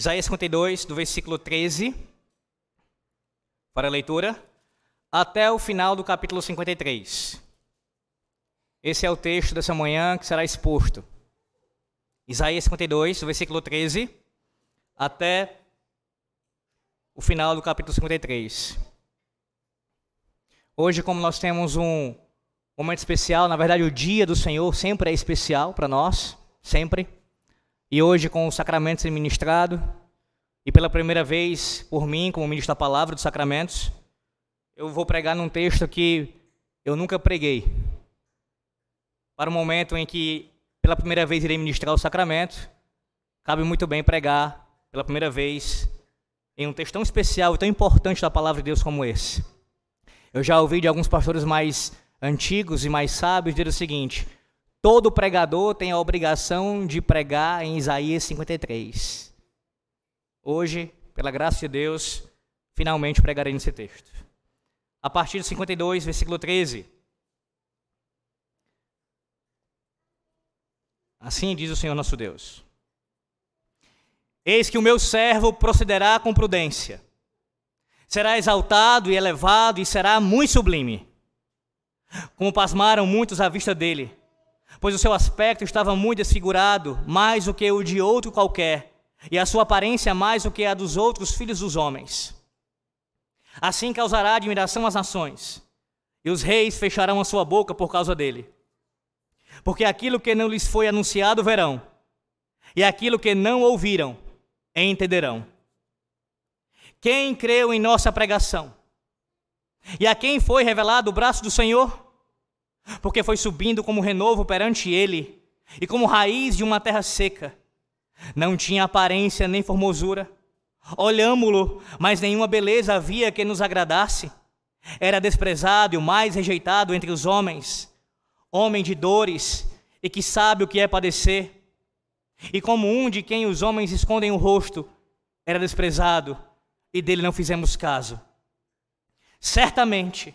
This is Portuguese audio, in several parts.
Isaías 52, do versículo 13, para a leitura, até o final do capítulo 53. Esse é o texto dessa manhã que será exposto. Isaías 52, do versículo 13, até o final do capítulo 53. Hoje, como nós temos um momento especial, na verdade, o dia do Senhor sempre é especial para nós, sempre. E hoje, com os sacramentos sendo ministrado, e pela primeira vez por mim, como ministro da palavra dos sacramentos, eu vou pregar num texto que eu nunca preguei. Para o momento em que, pela primeira vez, irei ministrar o sacramento, cabe muito bem pregar pela primeira vez em um texto tão especial e tão importante da palavra de Deus como esse. Eu já ouvi de alguns pastores mais antigos e mais sábios dizer o seguinte: Todo pregador tem a obrigação de pregar em Isaías 53. Hoje, pela graça de Deus, finalmente pregarei nesse texto. A partir do 52, versículo 13. Assim diz o Senhor nosso Deus: Eis que o meu servo procederá com prudência, será exaltado e elevado e será muito sublime. Como pasmaram muitos à vista dele pois o seu aspecto estava muito desfigurado, mais do que o de outro qualquer, e a sua aparência mais do que a dos outros filhos dos homens. Assim causará admiração às nações, e os reis fecharão a sua boca por causa dele. Porque aquilo que não lhes foi anunciado verão, e aquilo que não ouviram entenderão. Quem creu em nossa pregação? E a quem foi revelado o braço do Senhor? Porque foi subindo como renovo perante ele, e como raiz de uma terra seca. Não tinha aparência nem formosura. Olhámo-lo, mas nenhuma beleza havia que nos agradasse. Era desprezado e o mais rejeitado entre os homens, homem de dores e que sabe o que é padecer. E como um de quem os homens escondem o rosto, era desprezado e dele não fizemos caso. Certamente,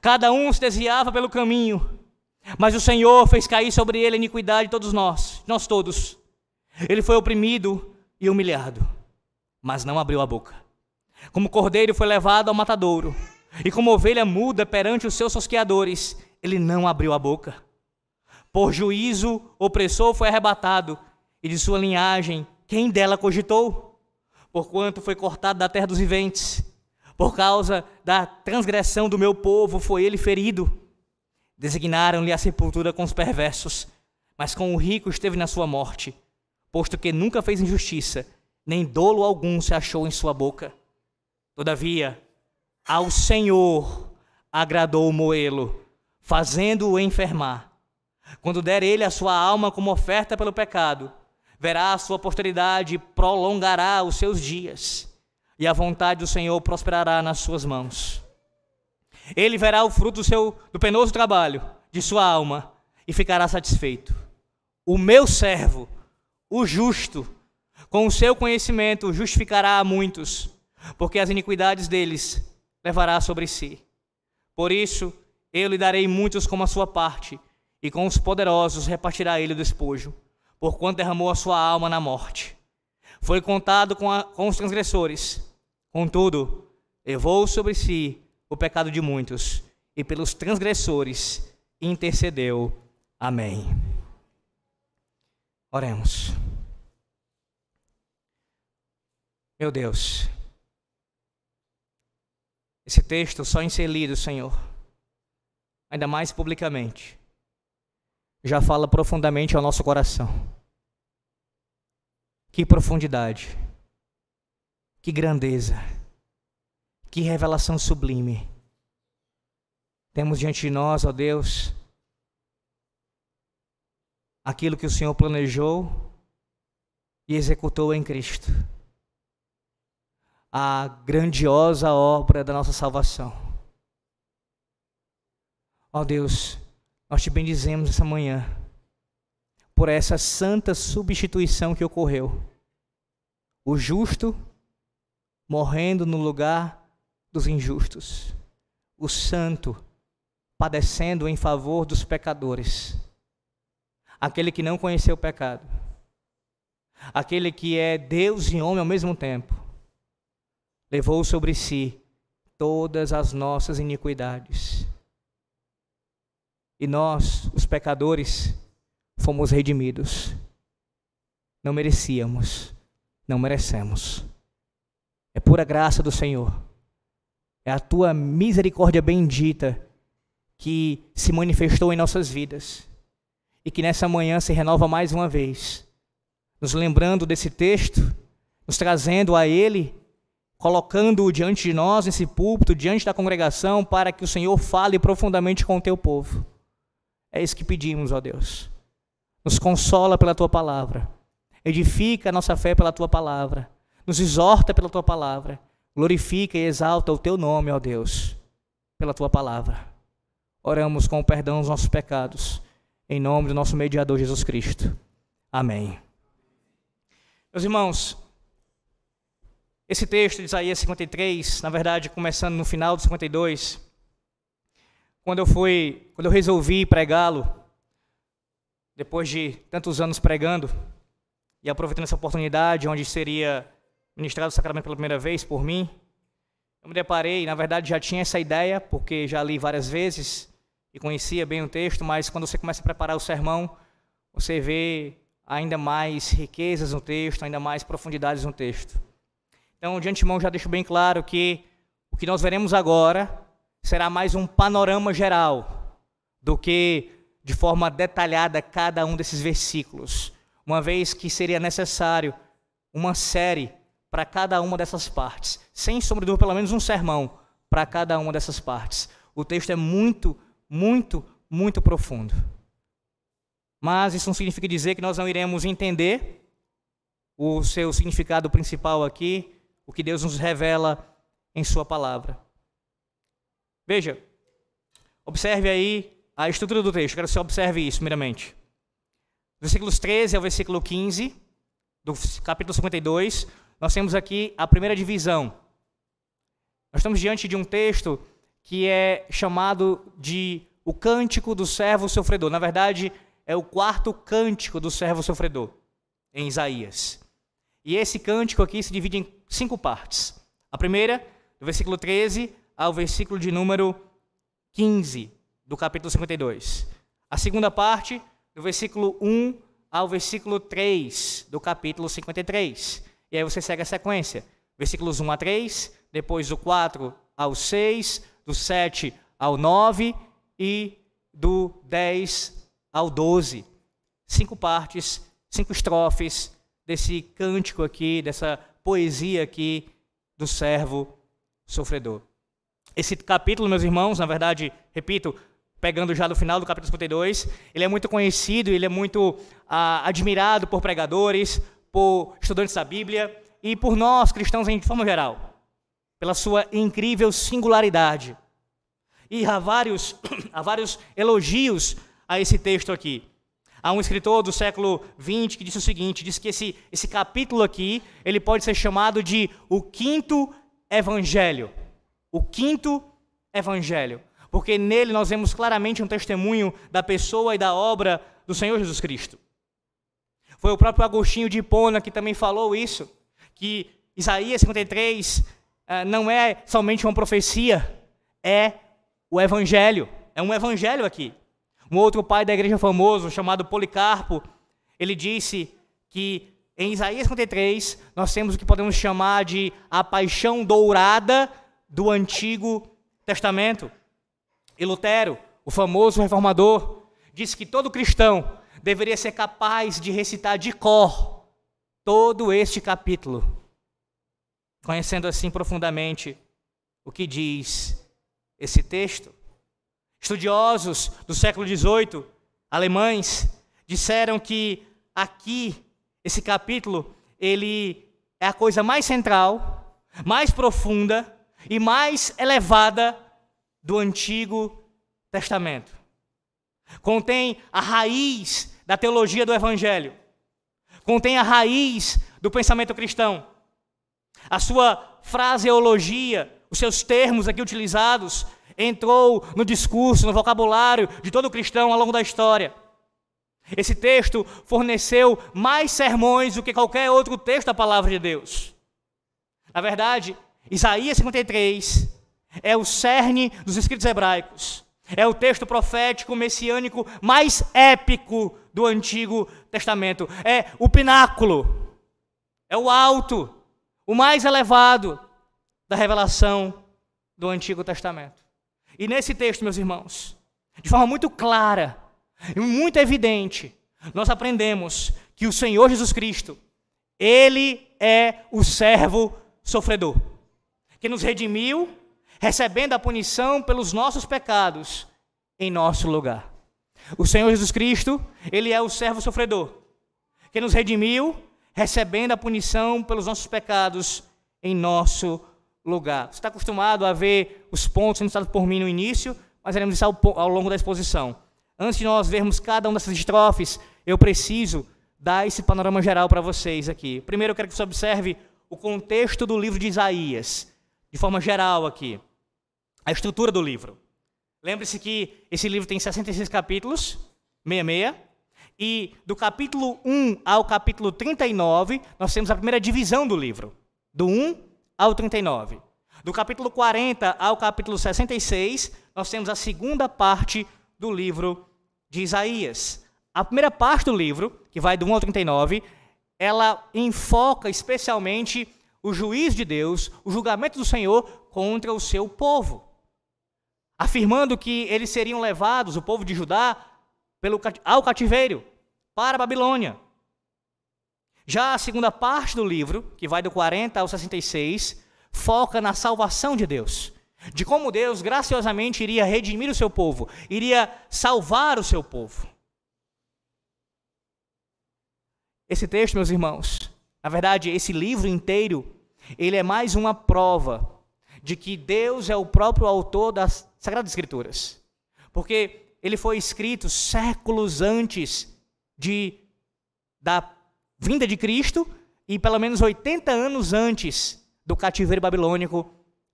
Cada um se desviava pelo caminho, mas o Senhor fez cair sobre ele a iniquidade de todos nós, nós todos. Ele foi oprimido e humilhado, mas não abriu a boca. Como cordeiro foi levado ao matadouro, e como ovelha muda perante os seus sosqueadores, ele não abriu a boca. Por juízo, opressor foi arrebatado, e de sua linhagem, quem dela cogitou? Porquanto foi cortado da terra dos viventes por causa da transgressão do meu povo foi ele ferido. Designaram-lhe a sepultura com os perversos, mas com o rico esteve na sua morte, posto que nunca fez injustiça, nem dolo algum se achou em sua boca. Todavia, ao Senhor agradou moê-lo, fazendo-o enfermar. Quando der ele a sua alma como oferta pelo pecado, verá a sua posteridade e prolongará os seus dias e a vontade do Senhor prosperará nas suas mãos. Ele verá o fruto do seu do penoso trabalho de sua alma e ficará satisfeito. O meu servo, o justo, com o seu conhecimento justificará a muitos, porque as iniquidades deles levará sobre si. Por isso, eu lhe darei muitos como a sua parte, e com os poderosos repartirá ele o despojo, porquanto derramou a sua alma na morte foi contado com, a, com os transgressores. Contudo, levou sobre si o pecado de muitos e pelos transgressores intercedeu. Amém. Oremos. Meu Deus, esse texto só em ser lido, Senhor, ainda mais publicamente, já fala profundamente ao nosso coração. Que profundidade, que grandeza, que revelação sublime. Temos diante de nós, ó Deus, aquilo que o Senhor planejou e executou em Cristo. a grandiosa obra da nossa salvação. Ó Deus, nós te bendizemos essa manhã por essa santa substituição que ocorreu. O justo morrendo no lugar dos injustos. O santo padecendo em favor dos pecadores. Aquele que não conheceu o pecado. Aquele que é Deus e homem ao mesmo tempo. Levou sobre si todas as nossas iniquidades. E nós, os pecadores, fomos redimidos. Não merecíamos, não merecemos. É pura graça do Senhor. É a tua misericórdia bendita que se manifestou em nossas vidas e que nessa manhã se renova mais uma vez, nos lembrando desse texto, nos trazendo a Ele, colocando-o diante de nós, nesse púlpito, diante da congregação, para que o Senhor fale profundamente com o teu povo. É isso que pedimos, ó Deus. Nos consola pela tua palavra. Edifica a nossa fé pela tua palavra. Nos exorta pela tua palavra. Glorifica e exalta o teu nome, ó Deus, pela tua palavra. Oramos com o perdão dos nossos pecados. Em nome do nosso mediador Jesus Cristo. Amém. Meus irmãos, esse texto de Isaías 53, na verdade, começando no final do 52, quando eu fui, quando eu resolvi pregá-lo, depois de tantos anos pregando e aproveitando essa oportunidade onde seria ministrado o sacramento pela primeira vez por mim, eu me deparei, na verdade já tinha essa ideia, porque já li várias vezes e conhecia bem o texto, mas quando você começa a preparar o sermão, você vê ainda mais riquezas no texto, ainda mais profundidades no texto. Então, de antemão, já deixo bem claro que o que nós veremos agora será mais um panorama geral do que de forma detalhada cada um desses versículos, uma vez que seria necessário uma série para cada uma dessas partes, sem sombra de dúvida, pelo menos um sermão para cada uma dessas partes. O texto é muito, muito, muito profundo. Mas isso não significa dizer que nós não iremos entender o seu significado principal aqui, o que Deus nos revela em Sua palavra. Veja, observe aí a estrutura do texto, quero que você observe isso, primeiramente. Versículos 13 ao versículo 15, do capítulo 52, nós temos aqui a primeira divisão. Nós estamos diante de um texto que é chamado de o cântico do servo sofredor. Na verdade, é o quarto cântico do servo sofredor, em Isaías. E esse cântico aqui se divide em cinco partes. A primeira, do versículo 13 ao versículo de número 15 do capítulo 52. A segunda parte, do versículo 1 ao versículo 3 do capítulo 53. E aí você segue a sequência. Versículos 1 a 3, depois do 4 ao 6, do 7 ao 9 e do 10 ao 12. Cinco partes, cinco estrofes desse cântico aqui, dessa poesia aqui do servo sofredor. Esse capítulo, meus irmãos, na verdade, repito, pegando já do final do capítulo 52, ele é muito conhecido, ele é muito ah, admirado por pregadores, por estudantes da Bíblia e por nós cristãos em forma geral, pela sua incrível singularidade. E há vários, há vários elogios a esse texto aqui. Há um escritor do século XX que disse o seguinte, diz que esse, esse capítulo aqui, ele pode ser chamado de o quinto evangelho o quinto evangelho, porque nele nós vemos claramente um testemunho da pessoa e da obra do Senhor Jesus Cristo. Foi o próprio Agostinho de Hipona que também falou isso, que Isaías 53 eh, não é somente uma profecia, é o evangelho, é um evangelho aqui. Um outro pai da igreja famoso, chamado Policarpo, ele disse que em Isaías 53 nós temos o que podemos chamar de a paixão dourada do Antigo Testamento. E Lutero, o famoso reformador, disse que todo cristão deveria ser capaz de recitar de cor todo este capítulo, conhecendo assim profundamente o que diz esse texto. Estudiosos do século XVIII, alemães, disseram que aqui, esse capítulo, ele é a coisa mais central mais profunda e mais elevada do Antigo Testamento. Contém a raiz da teologia do Evangelho. Contém a raiz do pensamento cristão. A sua fraseologia, os seus termos aqui utilizados, entrou no discurso, no vocabulário de todo cristão ao longo da história. Esse texto forneceu mais sermões do que qualquer outro texto da palavra de Deus. Na verdade, Isaías 53 é o cerne dos escritos hebraicos. É o texto profético messiânico mais épico do Antigo Testamento. É o pináculo, é o alto, o mais elevado da revelação do Antigo Testamento. E nesse texto, meus irmãos, de forma muito clara e muito evidente, nós aprendemos que o Senhor Jesus Cristo, Ele é o servo sofredor, que nos redimiu, recebendo a punição pelos nossos pecados em nosso lugar. O Senhor Jesus Cristo, Ele é o servo sofredor, que nos redimiu, recebendo a punição pelos nossos pecados em nosso lugar. Você está acostumado a ver os pontos sendo por mim no início, mas veremos isso ao, ao longo da exposição. Antes de nós vermos cada uma dessas estrofes, eu preciso dar esse panorama geral para vocês aqui. Primeiro, eu quero que você observe o contexto do livro de Isaías, de forma geral aqui. A estrutura do livro. Lembre-se que esse livro tem 66 capítulos, 66, e do capítulo 1 ao capítulo 39, nós temos a primeira divisão do livro. Do 1 ao 39. Do capítulo 40 ao capítulo 66, nós temos a segunda parte do livro de Isaías. A primeira parte do livro, que vai do 1 ao 39, ela enfoca especialmente o juízo de Deus, o julgamento do Senhor contra o seu povo, afirmando que eles seriam levados, o povo de Judá, pelo, ao cativeiro, para a Babilônia. Já a segunda parte do livro, que vai do 40 ao 66, foca na salvação de Deus. De como Deus graciosamente iria redimir o seu povo, iria salvar o seu povo. Esse texto, meus irmãos, na verdade, esse livro inteiro, ele é mais uma prova de que Deus é o próprio autor das Sagradas Escrituras. Porque ele foi escrito séculos antes de da vinda de Cristo e pelo menos 80 anos antes do cativeiro babilônico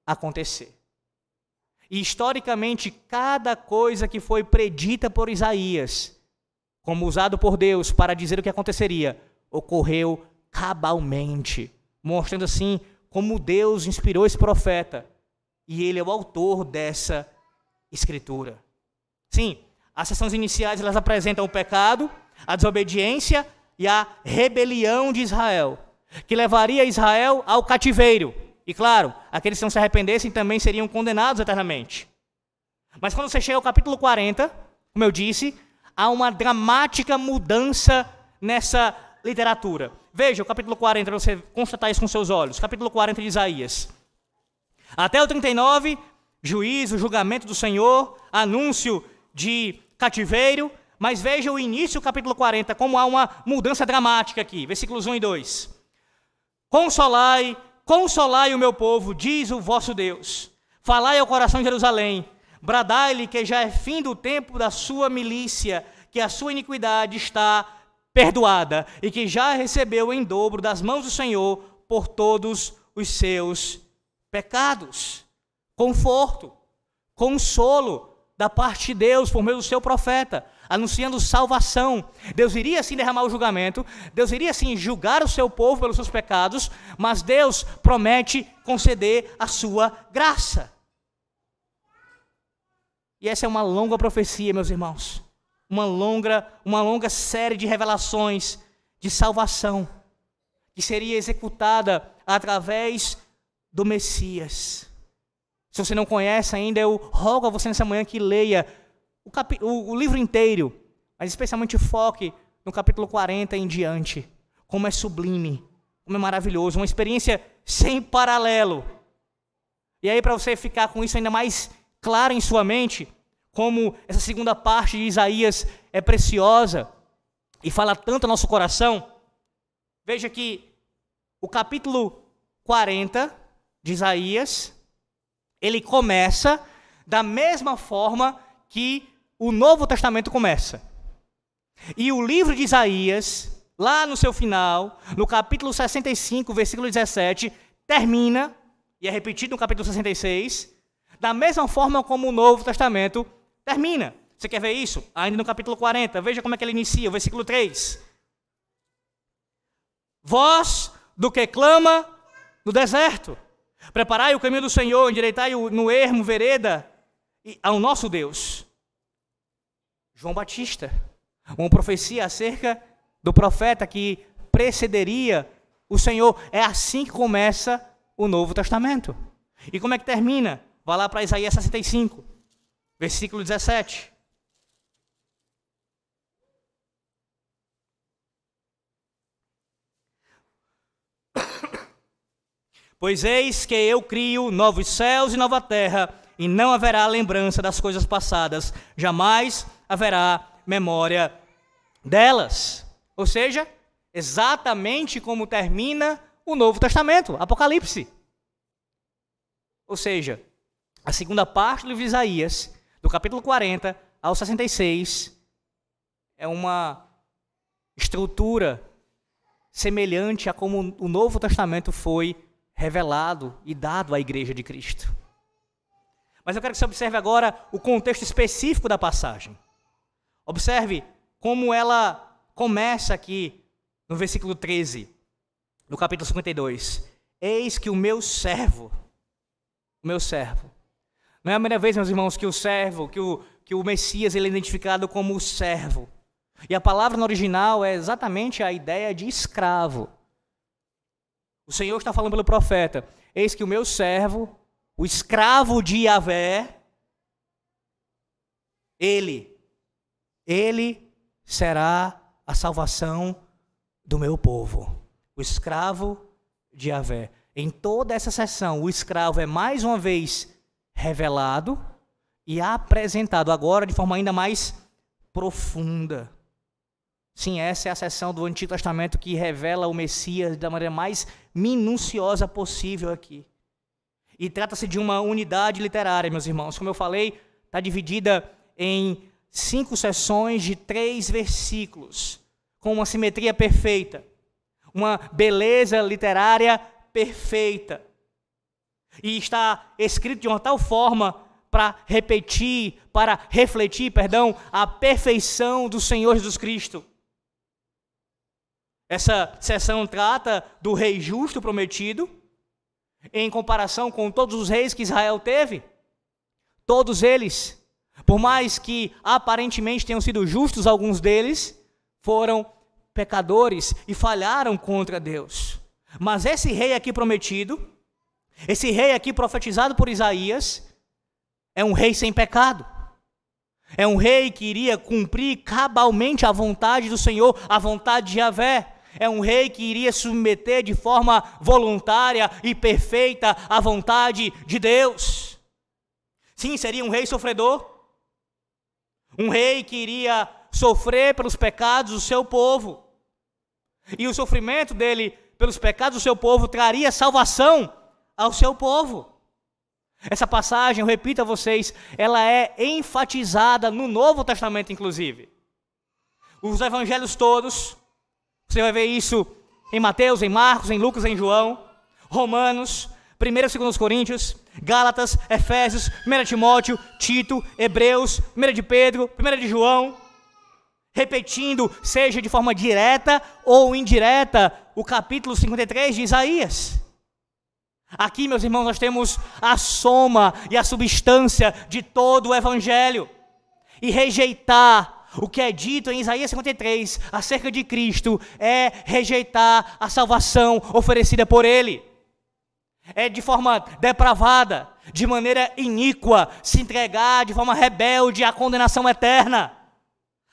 acontecer. E historicamente, cada coisa que foi predita por Isaías, como usado por Deus para dizer o que aconteceria, ocorreu cabalmente, mostrando assim como Deus inspirou esse profeta e ele é o autor dessa escritura. Sim, as sessões iniciais elas apresentam o pecado, a desobediência e a rebelião de Israel, que levaria Israel ao cativeiro. E claro, aqueles que não se arrependessem também seriam condenados eternamente. Mas quando você chega ao capítulo 40, como eu disse, há uma dramática mudança nessa literatura. Veja o capítulo 40, para você constatar isso com seus olhos. Capítulo 40 de Isaías. Até o 39, juízo, julgamento do Senhor, anúncio de cativeiro, mas veja o início do capítulo 40, como há uma mudança dramática aqui, versículos 1 e 2. Consolai, consolai o meu povo, diz o vosso Deus. Falai ao coração de Jerusalém, bradai-lhe que já é fim do tempo da sua milícia, que a sua iniquidade está perdoada e que já recebeu em dobro das mãos do Senhor por todos os seus pecados. Conforto, consolo da parte de Deus por meio do seu profeta anunciando salvação. Deus iria sim derramar o julgamento, Deus iria sim julgar o seu povo pelos seus pecados, mas Deus promete conceder a sua graça. E essa é uma longa profecia, meus irmãos. Uma longa, uma longa série de revelações de salvação que seria executada através do Messias. Se você não conhece ainda, eu rogo a você nessa manhã que leia o, o, o livro inteiro, mas especialmente foque no capítulo 40 em diante. Como é sublime, como é maravilhoso, uma experiência sem paralelo. E aí, para você ficar com isso ainda mais claro em sua mente, como essa segunda parte de Isaías é preciosa e fala tanto ao nosso coração, veja que o capítulo 40 de Isaías, ele começa da mesma forma que o Novo Testamento começa. E o livro de Isaías, lá no seu final, no capítulo 65, versículo 17, termina, e é repetido no capítulo 66, da mesma forma como o Novo Testamento termina. Você quer ver isso? Ainda no capítulo 40, veja como é que ele inicia, o versículo 3. Voz do que clama no deserto. Preparai o caminho do Senhor, endireitai no ermo vereda ao nosso Deus. João Batista, uma profecia acerca do profeta que precederia o Senhor. É assim que começa o Novo Testamento. E como é que termina? Vá lá para Isaías 65, versículo 17. Pois eis que eu crio novos céus e nova terra, e não haverá lembrança das coisas passadas, jamais haverá memória delas. Ou seja, exatamente como termina o Novo Testamento, Apocalipse. Ou seja, a segunda parte do livro de Isaías, do capítulo 40 ao 66, é uma estrutura semelhante a como o Novo Testamento foi revelado e dado à igreja de Cristo. Mas eu quero que você observe agora o contexto específico da passagem. Observe como ela começa aqui no versículo 13, no capítulo 52. Eis que o meu servo, o meu servo. Não é a primeira vez, meus irmãos, que o servo, que o, que o Messias ele é identificado como o servo. E a palavra no original é exatamente a ideia de escravo. O Senhor está falando pelo profeta: Eis que o meu servo, o escravo de Yahvé, ele, ele será a salvação do meu povo. O escravo de Yahvé. Em toda essa sessão, o escravo é mais uma vez revelado e apresentado, agora de forma ainda mais profunda. Sim, essa é a seção do Antigo Testamento que revela o Messias da maneira mais minuciosa possível aqui. E trata-se de uma unidade literária, meus irmãos. Como eu falei, está dividida em cinco sessões de três versículos, com uma simetria perfeita, uma beleza literária perfeita. E está escrito de uma tal forma para repetir, para refletir, perdão, a perfeição do Senhor Jesus Cristo. Essa sessão trata do rei justo prometido, em comparação com todos os reis que Israel teve. Todos eles, por mais que aparentemente tenham sido justos, alguns deles foram pecadores e falharam contra Deus. Mas esse rei aqui prometido, esse rei aqui profetizado por Isaías, é um rei sem pecado. É um rei que iria cumprir cabalmente a vontade do Senhor, a vontade de Yahvé é um rei que iria submeter de forma voluntária e perfeita à vontade de Deus. Sim, seria um rei sofredor. Um rei que iria sofrer pelos pecados do seu povo. E o sofrimento dele pelos pecados do seu povo traria salvação ao seu povo. Essa passagem, eu repito a vocês, ela é enfatizada no Novo Testamento, inclusive. Os evangelhos todos, você vai ver isso em Mateus, em Marcos, em Lucas, em João, Romanos, 1 e 2 Coríntios, Gálatas, Efésios, 1 Timóteo, Tito, Hebreus, 1 de Pedro, 1 de João, repetindo, seja de forma direta ou indireta, o capítulo 53 de Isaías. Aqui, meus irmãos, nós temos a soma e a substância de todo o Evangelho. E rejeitar o que é dito em Isaías 53 acerca de Cristo é rejeitar a salvação oferecida por Ele. É de forma depravada, de maneira iníqua, se entregar de forma rebelde à condenação eterna.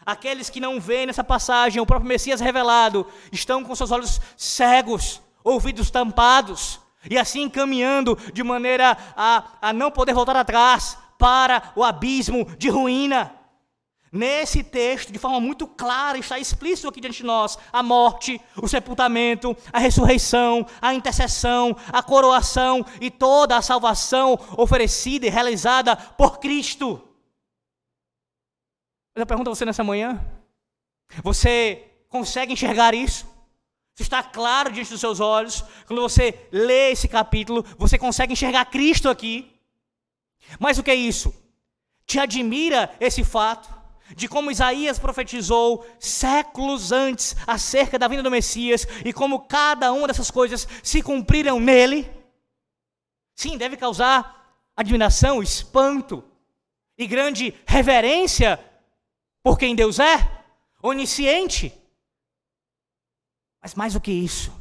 Aqueles que não veem nessa passagem o próprio Messias revelado estão com seus olhos cegos, ouvidos tampados, e assim caminhando de maneira a, a não poder voltar atrás para o abismo de ruína. Nesse texto, de forma muito clara, está explícito aqui diante de nós a morte, o sepultamento, a ressurreição, a intercessão, a coroação e toda a salvação oferecida e realizada por Cristo. Eu pergunto a você nessa manhã: você consegue enxergar isso? Isso está claro diante dos seus olhos. Quando você lê esse capítulo, você consegue enxergar Cristo aqui. Mas o que é isso? Te admira esse fato? De como Isaías profetizou séculos antes acerca da vinda do Messias e como cada uma dessas coisas se cumpriram nele. Sim, deve causar admiração, espanto e grande reverência por quem Deus é, onisciente. Mas mais do que isso,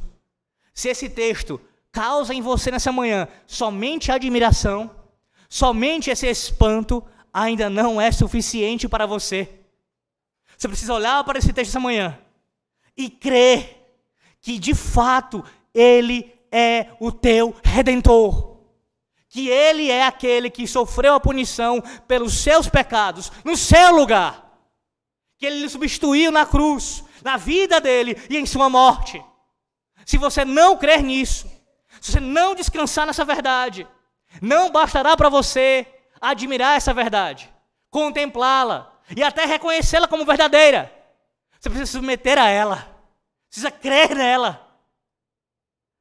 se esse texto causa em você nessa manhã somente admiração, somente esse espanto, ainda não é suficiente para você. Você precisa olhar para esse texto essa manhã e crer que de fato Ele é o teu redentor. Que Ele é aquele que sofreu a punição pelos seus pecados, no seu lugar. Que Ele substituiu na cruz, na vida dele e em sua morte. Se você não crer nisso, se você não descansar nessa verdade, não bastará para você admirar essa verdade, contemplá-la e até reconhecê-la como verdadeira. Você precisa se submeter a ela, precisa crer nela.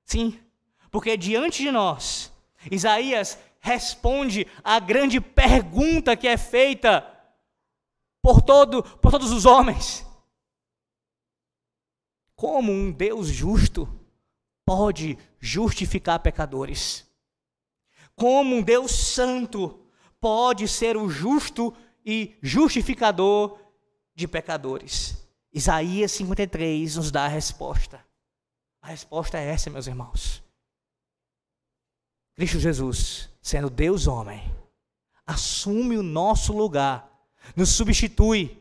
Sim, porque diante de nós, Isaías responde à grande pergunta que é feita por, todo, por todos os homens: Como um Deus justo pode justificar pecadores? Como um Deus santo pode ser o justo e justificador de pecadores. Isaías 53 nos dá a resposta. A resposta é essa, meus irmãos. Cristo Jesus, sendo Deus homem, assume o nosso lugar, nos substitui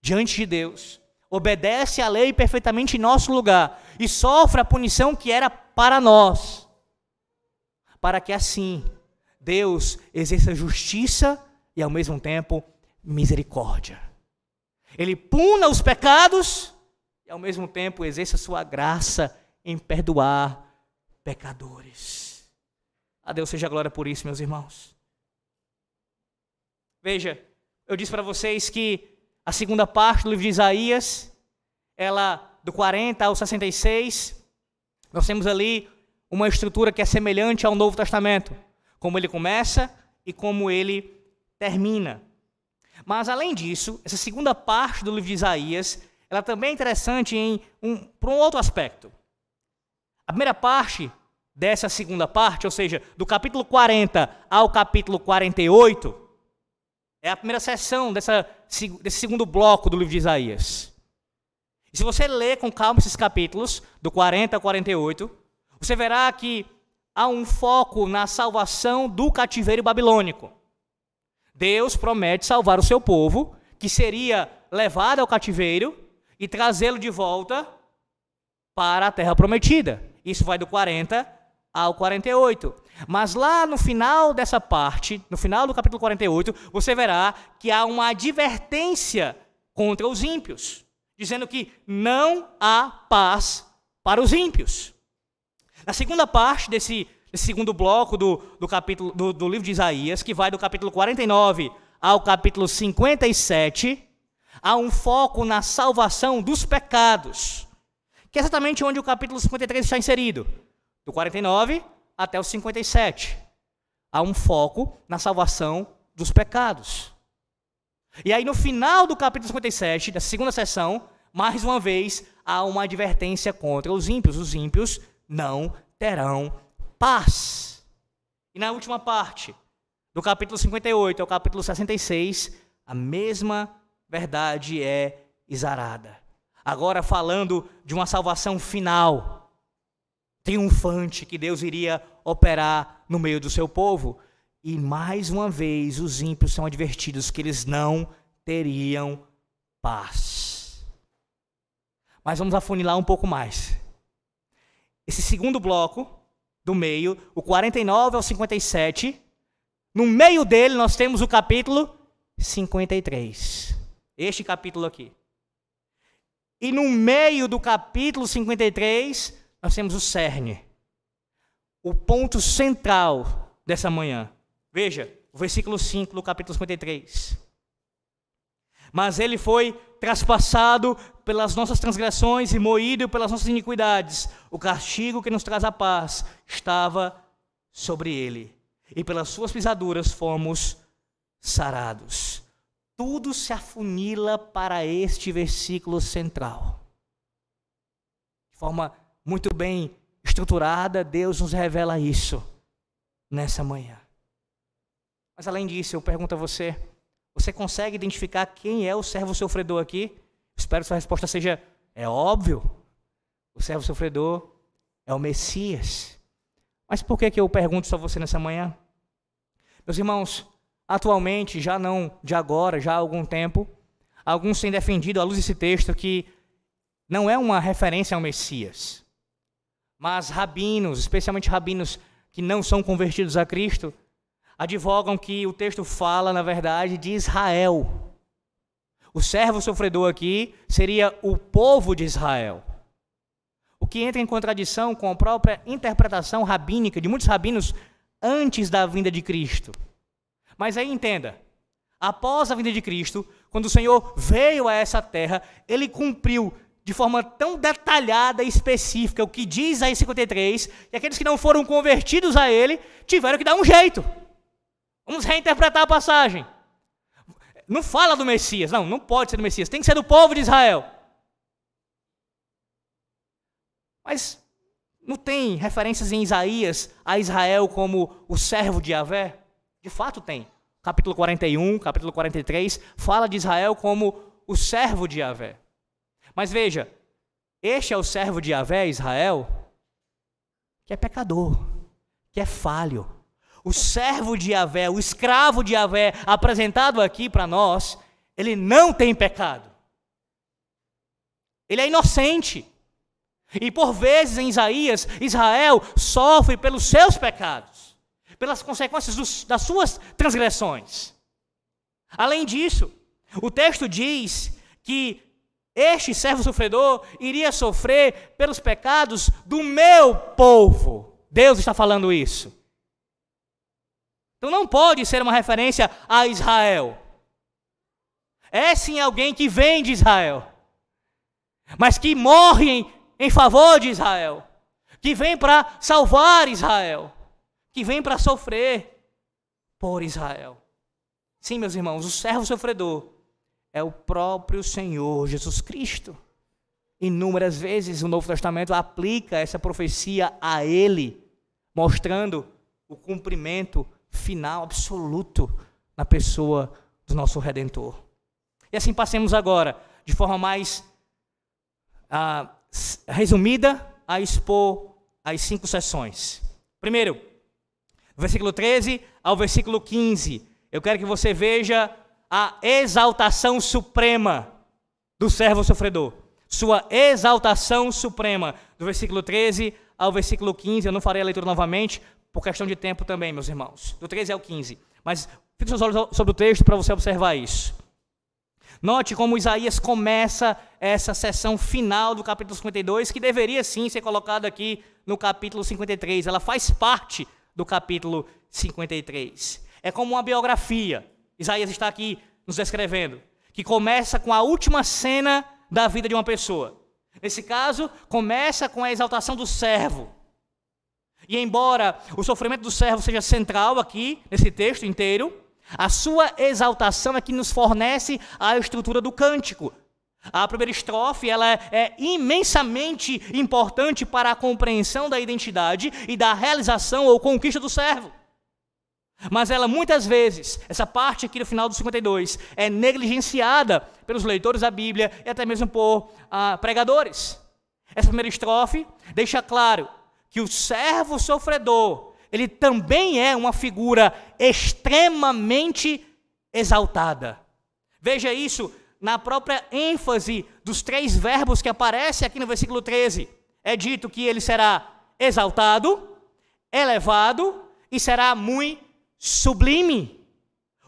diante de Deus, obedece à lei perfeitamente em nosso lugar e sofre a punição que era para nós, para que assim Deus exerça justiça e ao mesmo tempo misericórdia. Ele puna os pecados e ao mesmo tempo exerça sua graça em perdoar pecadores. A Deus seja a glória por isso, meus irmãos. Veja, eu disse para vocês que a segunda parte do livro de Isaías, ela do 40 ao 66, nós temos ali uma estrutura que é semelhante ao Novo Testamento como ele começa e como ele termina. Mas além disso, essa segunda parte do livro de Isaías, ela também é interessante em um, por um outro aspecto. A primeira parte dessa segunda parte, ou seja, do capítulo 40 ao capítulo 48, é a primeira seção dessa, desse segundo bloco do livro de Isaías. E se você ler com calma esses capítulos, do 40 ao 48, você verá que há um foco na salvação do cativeiro babilônico. Deus promete salvar o seu povo, que seria levado ao cativeiro e trazê-lo de volta para a terra prometida. Isso vai do 40 ao 48. Mas lá no final dessa parte, no final do capítulo 48, você verá que há uma advertência contra os ímpios, dizendo que não há paz para os ímpios. Na segunda parte desse, desse segundo bloco do, do, capítulo, do, do livro de Isaías, que vai do capítulo 49 ao capítulo 57, há um foco na salvação dos pecados, que é exatamente onde o capítulo 53 está inserido, do 49 até o 57. Há um foco na salvação dos pecados. E aí, no final do capítulo 57, da segunda sessão, mais uma vez, há uma advertência contra os ímpios. Os ímpios não terão paz. E na última parte, do capítulo 58 ao capítulo 66, a mesma verdade é exarada. Agora falando de uma salvação final, triunfante, que Deus iria operar no meio do seu povo. E mais uma vez os ímpios são advertidos que eles não teriam paz. Mas vamos afunilar um pouco mais. Esse segundo bloco do meio, o 49 ao 57, no meio dele nós temos o capítulo 53. Este capítulo aqui. E no meio do capítulo 53, nós temos o cerne. O ponto central dessa manhã. Veja, o versículo 5 do capítulo 53. Mas ele foi traspassado pelas nossas transgressões e moído pelas nossas iniquidades. O castigo que nos traz a paz estava sobre ele. E pelas suas pisaduras fomos sarados. Tudo se afunila para este versículo central. De forma muito bem estruturada, Deus nos revela isso nessa manhã. Mas além disso, eu pergunto a você: você consegue identificar quem é o servo sofredor aqui? Espero que sua resposta seja: é óbvio. O servo sofredor é o Messias. Mas por que, que eu pergunto a você nessa manhã? Meus irmãos, atualmente, já não de agora, já há algum tempo, alguns têm defendido, à luz desse texto, que não é uma referência ao Messias. Mas rabinos, especialmente rabinos que não são convertidos a Cristo, advogam que o texto fala, na verdade, de Israel. O servo sofredor aqui seria o povo de Israel. O que entra em contradição com a própria interpretação rabínica de muitos rabinos antes da vinda de Cristo. Mas aí entenda, após a vinda de Cristo, quando o Senhor veio a essa terra, ele cumpriu de forma tão detalhada e específica o que diz aí 53, e aqueles que não foram convertidos a ele tiveram que dar um jeito. Vamos reinterpretar a passagem. Não fala do Messias, não, não pode ser do Messias, tem que ser do povo de Israel. Mas não tem referências em Isaías a Israel como o servo de Yahvé? De fato tem. Capítulo 41, capítulo 43, fala de Israel como o servo de Yahvé. Mas veja, este é o servo de Yahvé, Israel, que é pecador, que é falho, o servo de Yahvé, o escravo de Yahvé, apresentado aqui para nós, ele não tem pecado. Ele é inocente. E por vezes em Isaías, Israel sofre pelos seus pecados, pelas consequências dos, das suas transgressões. Além disso, o texto diz que este servo sofredor iria sofrer pelos pecados do meu povo. Deus está falando isso. Então não pode ser uma referência a Israel. É sim alguém que vem de Israel, mas que morre em, favor de Israel, que vem para salvar Israel, que vem para sofrer por Israel. Sim, meus irmãos, o servo sofredor é o próprio Senhor Jesus Cristo. Inúmeras vezes o Novo Testamento aplica essa profecia a ele, mostrando o cumprimento final absoluto na pessoa do nosso Redentor. E assim passemos agora, de forma mais ah, resumida, a expor as cinco sessões. Primeiro, versículo 13 ao versículo 15. Eu quero que você veja a exaltação suprema do servo sofredor. Sua exaltação suprema, do versículo 13 ao versículo 15. Eu não farei a leitura novamente, por questão de tempo também, meus irmãos. Do 13 ao 15. Mas fique seus olhos sobre o texto para você observar isso. Note como Isaías começa essa sessão final do capítulo 52, que deveria sim ser colocada aqui no capítulo 53. Ela faz parte do capítulo 53. É como uma biografia. Isaías está aqui nos descrevendo, que começa com a última cena da vida de uma pessoa. Nesse caso, começa com a exaltação do servo. E embora o sofrimento do servo seja central aqui, nesse texto inteiro, a sua exaltação é que nos fornece a estrutura do cântico. A primeira estrofe ela é, imensamente importante para a compreensão da identidade e da realização ou conquista do servo. Mas ela muitas vezes, essa parte aqui no final do 52, é negligenciada pelos leitores da Bíblia e até mesmo por ah, pregadores. Essa primeira estrofe deixa claro que o servo sofredor, ele também é uma figura extremamente exaltada. Veja isso na própria ênfase dos três verbos que aparece aqui no versículo 13. É dito que ele será exaltado, elevado e será muito sublime.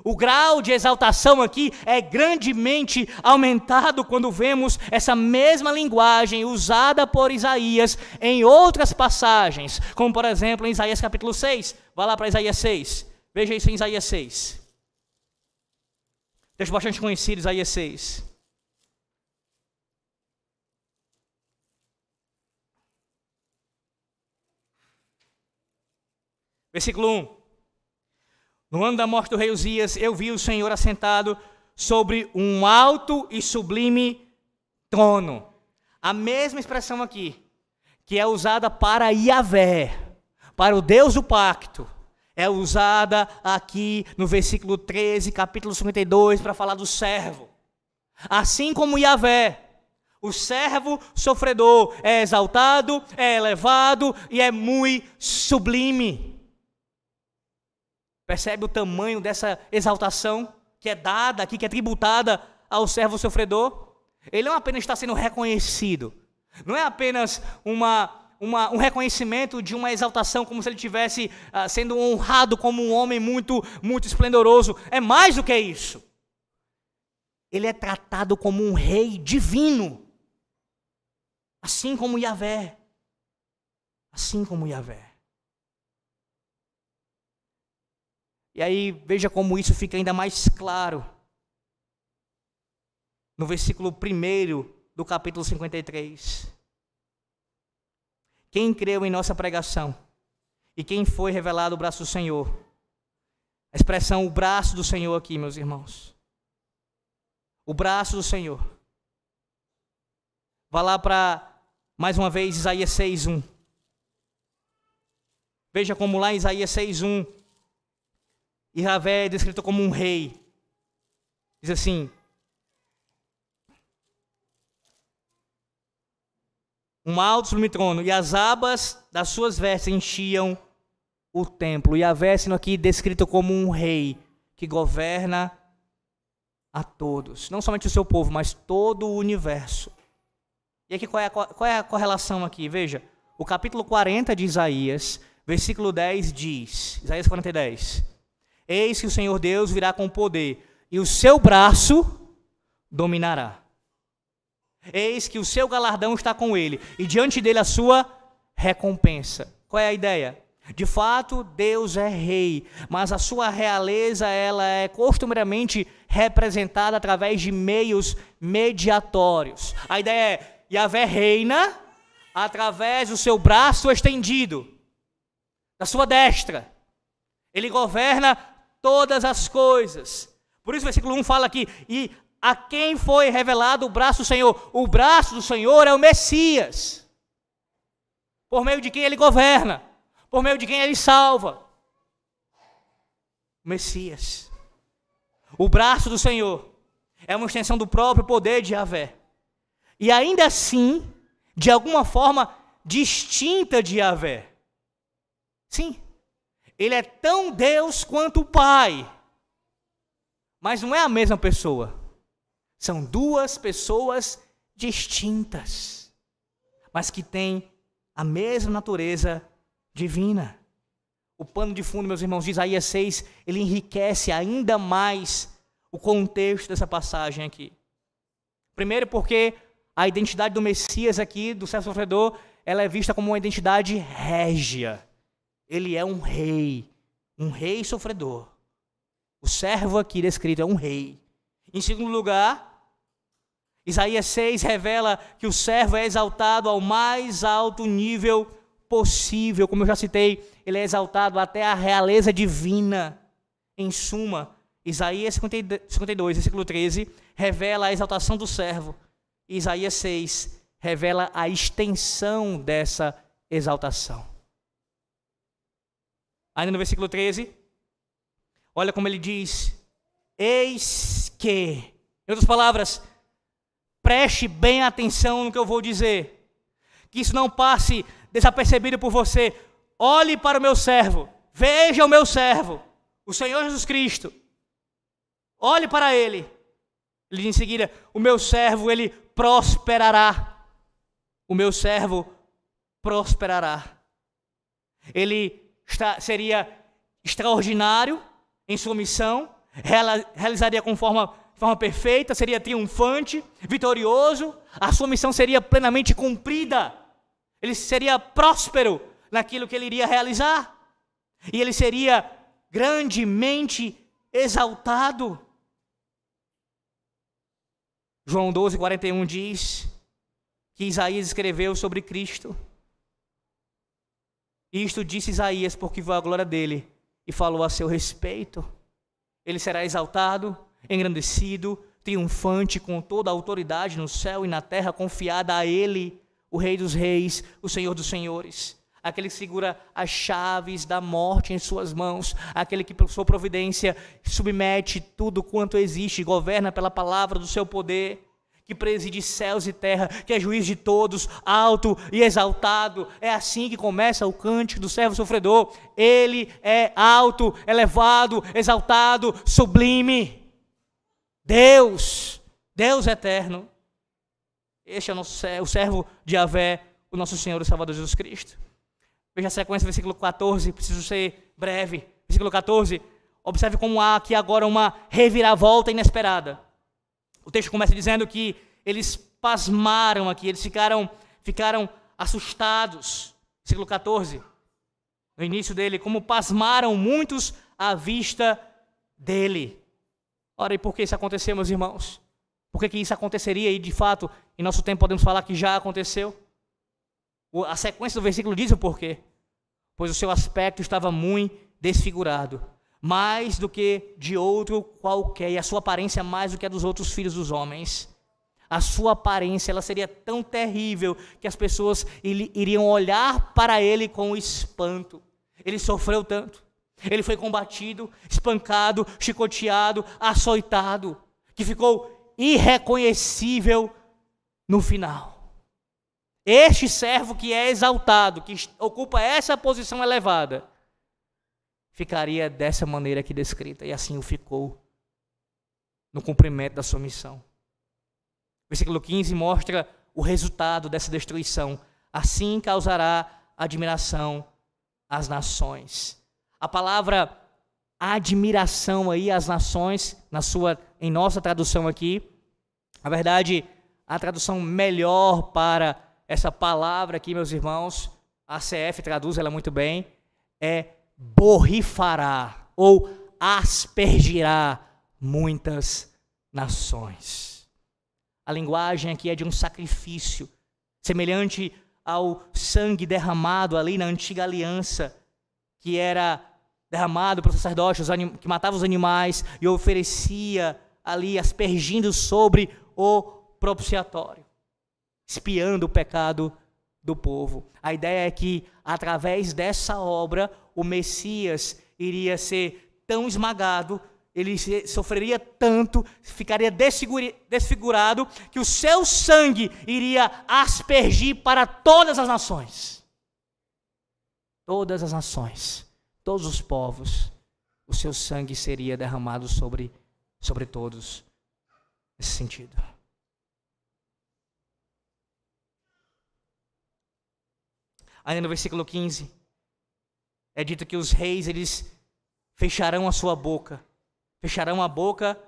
O grau de exaltação aqui é grandemente aumentado quando vemos essa mesma linguagem usada por Isaías em outras passagens, como por exemplo em Isaías capítulo 6. Vá lá para Isaías 6. Veja isso em Isaías 6. Texto bastante conhecido, Isaías 6. Versículo 1. No ano da morte do rei Uzias, eu vi o Senhor assentado sobre um alto e sublime trono. A mesma expressão aqui, que é usada para Yahvé, para o Deus do pacto, é usada aqui no versículo 13, capítulo 52, para falar do servo. Assim como Yahvé, o servo sofredor é exaltado, é elevado e é muito sublime. Percebe o tamanho dessa exaltação que é dada aqui, que é tributada ao servo sofredor? Ele não apenas está sendo reconhecido, não é apenas uma, uma, um reconhecimento de uma exaltação, como se ele estivesse uh, sendo honrado como um homem muito, muito esplendoroso. É mais do que isso. Ele é tratado como um rei divino, assim como Yahvé. Assim como Yahvé. E aí veja como isso fica ainda mais claro. No versículo 1 do capítulo 53. Quem creu em nossa pregação e quem foi revelado o braço do Senhor. A expressão o braço do Senhor aqui, meus irmãos. O braço do Senhor. Vá lá para, mais uma vez, Isaías 6.1. Veja como lá em Isaías 6.1 e Ravé é descrito como um rei. Diz assim: Um alto sublime trono, e as abas das suas vestes enchiam o templo. E Yahvé sendo aqui descrito como um rei que governa a todos, não somente o seu povo, mas todo o universo. E aqui qual é a, qual é a correlação aqui? Veja, o capítulo 40 de Isaías, versículo 10 diz, Isaías 40, 10. Eis que o Senhor Deus virá com poder, e o seu braço dominará. Eis que o seu galardão está com ele, e diante dele a sua recompensa. Qual é a ideia? De fato, Deus é rei, mas a sua realeza ela é costumeiramente representada através de meios mediatórios. A ideia é Yahvé reina através do seu braço estendido, da sua destra. Ele governa todas as coisas. Por isso o versículo 1 fala aqui: e a quem foi revelado o braço do Senhor? O braço do Senhor é o Messias, por meio de quem ele governa, por meio de quem ele salva. O Messias. O braço do Senhor é uma extensão do próprio poder de Yahvé. E ainda assim, de alguma forma distinta de Yahvé. Sim, ele é tão Deus quanto o Pai. Mas não é a mesma pessoa. São duas pessoas distintas, mas que têm a mesma natureza divina. O pano de fundo, meus irmãos, de Isaías 6, ele enriquece ainda mais o contexto dessa passagem aqui. Primeiro, porque a identidade do Messias aqui, do servo sofredor, ela é vista como uma identidade régia. Ele é um rei, um rei sofredor. O servo aqui descrito é um rei. Em segundo lugar, Isaías 6 revela que o servo é exaltado ao mais alto nível possível. Como eu já citei, ele é exaltado até a realeza divina. Em suma, Isaías 52, versículo 13, revela a exaltação do servo. Isaías 6 revela a extensão dessa exaltação. Ainda no versículo 13, olha como ele diz: Eis que, em outras palavras, preste bem atenção no que eu vou dizer, que isso não passe desapercebido por você. Olhe para o meu servo, veja o meu servo, o Senhor Jesus Cristo. Olhe para ele. Ele diz em seguida: O meu servo, ele prosperará. O meu servo prosperará. Ele está, seria extraordinário em sua missão, realizaria com forma, forma perfeita, seria triunfante, vitorioso, a sua missão seria plenamente cumprida, ele seria próspero naquilo que ele iria realizar, e ele seria grandemente exaltado. João 12, 41 diz que Isaías escreveu sobre Cristo. Isto disse Isaías porque viu a glória dele e falou a seu respeito. Ele será exaltado, engrandecido, triunfante, com toda a autoridade no céu e na terra, confiada a ele, o Rei dos Reis, o Senhor dos Senhores. Aquele que segura as chaves da morte em suas mãos, aquele que, por sua providência, submete tudo quanto existe, governa pela palavra do seu poder que preside céus e terra, que é juiz de todos, alto e exaltado. É assim que começa o cântico do servo sofredor. Ele é alto, elevado, exaltado, sublime. Deus, Deus eterno. Este é o, nosso, o servo de Avé, o nosso Senhor e Salvador Jesus Cristo. Veja a sequência, versículo 14, preciso ser breve. Versículo 14, observe como há aqui agora uma reviravolta inesperada. O texto começa dizendo que eles pasmaram aqui, eles ficaram, ficaram assustados. Versículo 14. No início dele, como pasmaram muitos à vista dele. Ora, e por que isso aconteceu, meus irmãos? Por que, que isso aconteceria? E de fato, em nosso tempo podemos falar que já aconteceu. A sequência do versículo diz o porquê. Pois o seu aspecto estava muito desfigurado mais do que de outro qualquer, e a sua aparência mais do que a dos outros filhos dos homens. A sua aparência ela seria tão terrível que as pessoas iriam olhar para ele com espanto. Ele sofreu tanto. Ele foi combatido, espancado, chicoteado, açoitado, que ficou irreconhecível no final. Este servo que é exaltado, que ocupa essa posição elevada, ficaria dessa maneira aqui descrita, e assim o ficou no cumprimento da sua missão. Versículo 15 mostra o resultado dessa destruição. Assim causará admiração às nações. A palavra admiração aí às nações, na sua, em nossa tradução aqui, na verdade, a tradução melhor para essa palavra aqui, meus irmãos, a CF traduz ela muito bem, é borrifará ou aspergirá muitas nações. A linguagem aqui é de um sacrifício, semelhante ao sangue derramado ali na antiga aliança, que era derramado para os sacerdotes, que matava os animais e oferecia ali, aspergindo sobre o propiciatório, espiando o pecado do povo. A ideia é que, através dessa obra, o Messias iria ser tão esmagado, ele sofreria tanto, ficaria desfigurado, que o seu sangue iria aspergir para todas as nações. Todas as nações, todos os povos, o seu sangue seria derramado sobre, sobre todos. Nesse sentido. Ainda no versículo 15, é dito que os reis eles fecharão a sua boca, fecharão a boca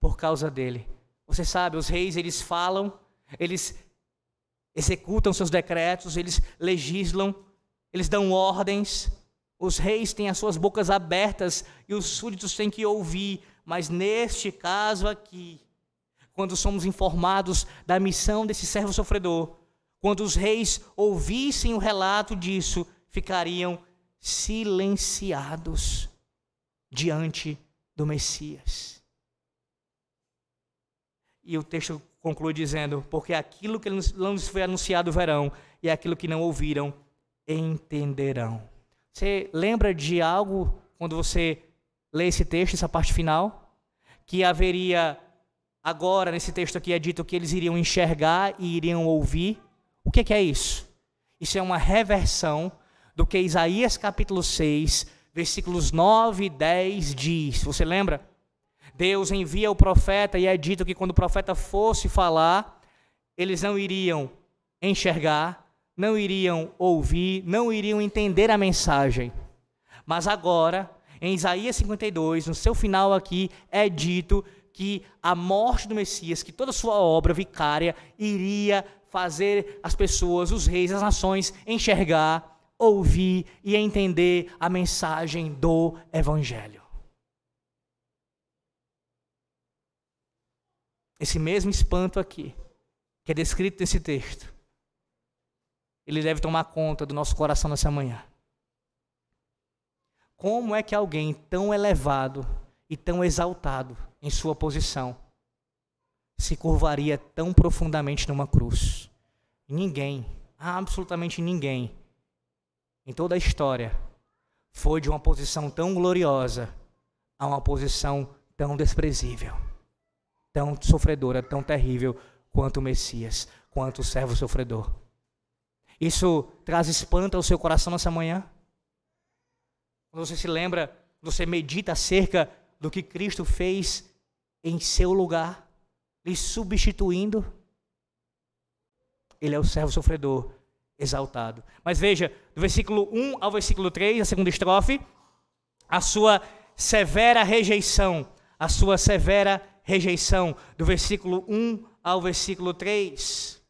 por causa dele. Você sabe, os reis eles falam, eles executam seus decretos, eles legislam, eles dão ordens. Os reis têm as suas bocas abertas e os súditos têm que ouvir, mas neste caso aqui, quando somos informados da missão desse servo sofredor, quando os reis ouvissem o relato disso, ficariam silenciados diante do Messias. E o texto conclui dizendo: Porque aquilo que não foi anunciado verão, e aquilo que não ouviram entenderão. Você lembra de algo quando você lê esse texto, essa parte final? Que haveria, agora nesse texto aqui é dito que eles iriam enxergar e iriam ouvir. O que é isso? Isso é uma reversão do que Isaías capítulo 6, versículos 9 e 10 diz. Você lembra? Deus envia o profeta e é dito que quando o profeta fosse falar, eles não iriam enxergar, não iriam ouvir, não iriam entender a mensagem. Mas agora, Em Isaías 52, no seu final aqui, é dito que a morte do Messias, que toda sua obra vicária iria fazer as pessoas, os reis, as nações enxergar, ouvir e entender a mensagem do Evangelho. Esse mesmo espanto aqui, que é descrito nesse texto, ele deve tomar conta do nosso coração nessa manhã. Como é que alguém tão elevado e tão exaltado em sua posição se curvaria tão profundamente numa cruz? Ninguém, absolutamente ninguém, em toda a história, foi de uma posição tão gloriosa a uma posição tão desprezível, tão sofredora, tão terrível quanto o Messias, quanto o servo sofredor. Isso traz espanto ao seu coração nessa manhã? Quando você se lembra, você medita acerca do que Cristo fez em seu lugar, lhe substituindo. Ele é o servo sofredor exaltado. Mas veja, do versículo 1 ao versículo 3, a segunda estrofe, a sua severa rejeição, a sua severa rejeição, do versículo 1 ao versículo 3.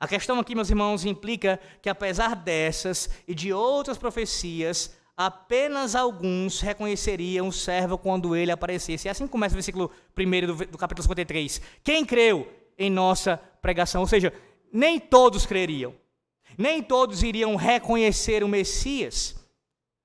A questão aqui, meus irmãos, implica que apesar dessas e de outras profecias, apenas alguns reconheceriam o servo quando ele aparecesse. E assim começa o versículo 1 do, do capítulo 53. Quem creu em nossa pregação? Ou seja, nem todos creriam. Nem todos iriam reconhecer o Messias.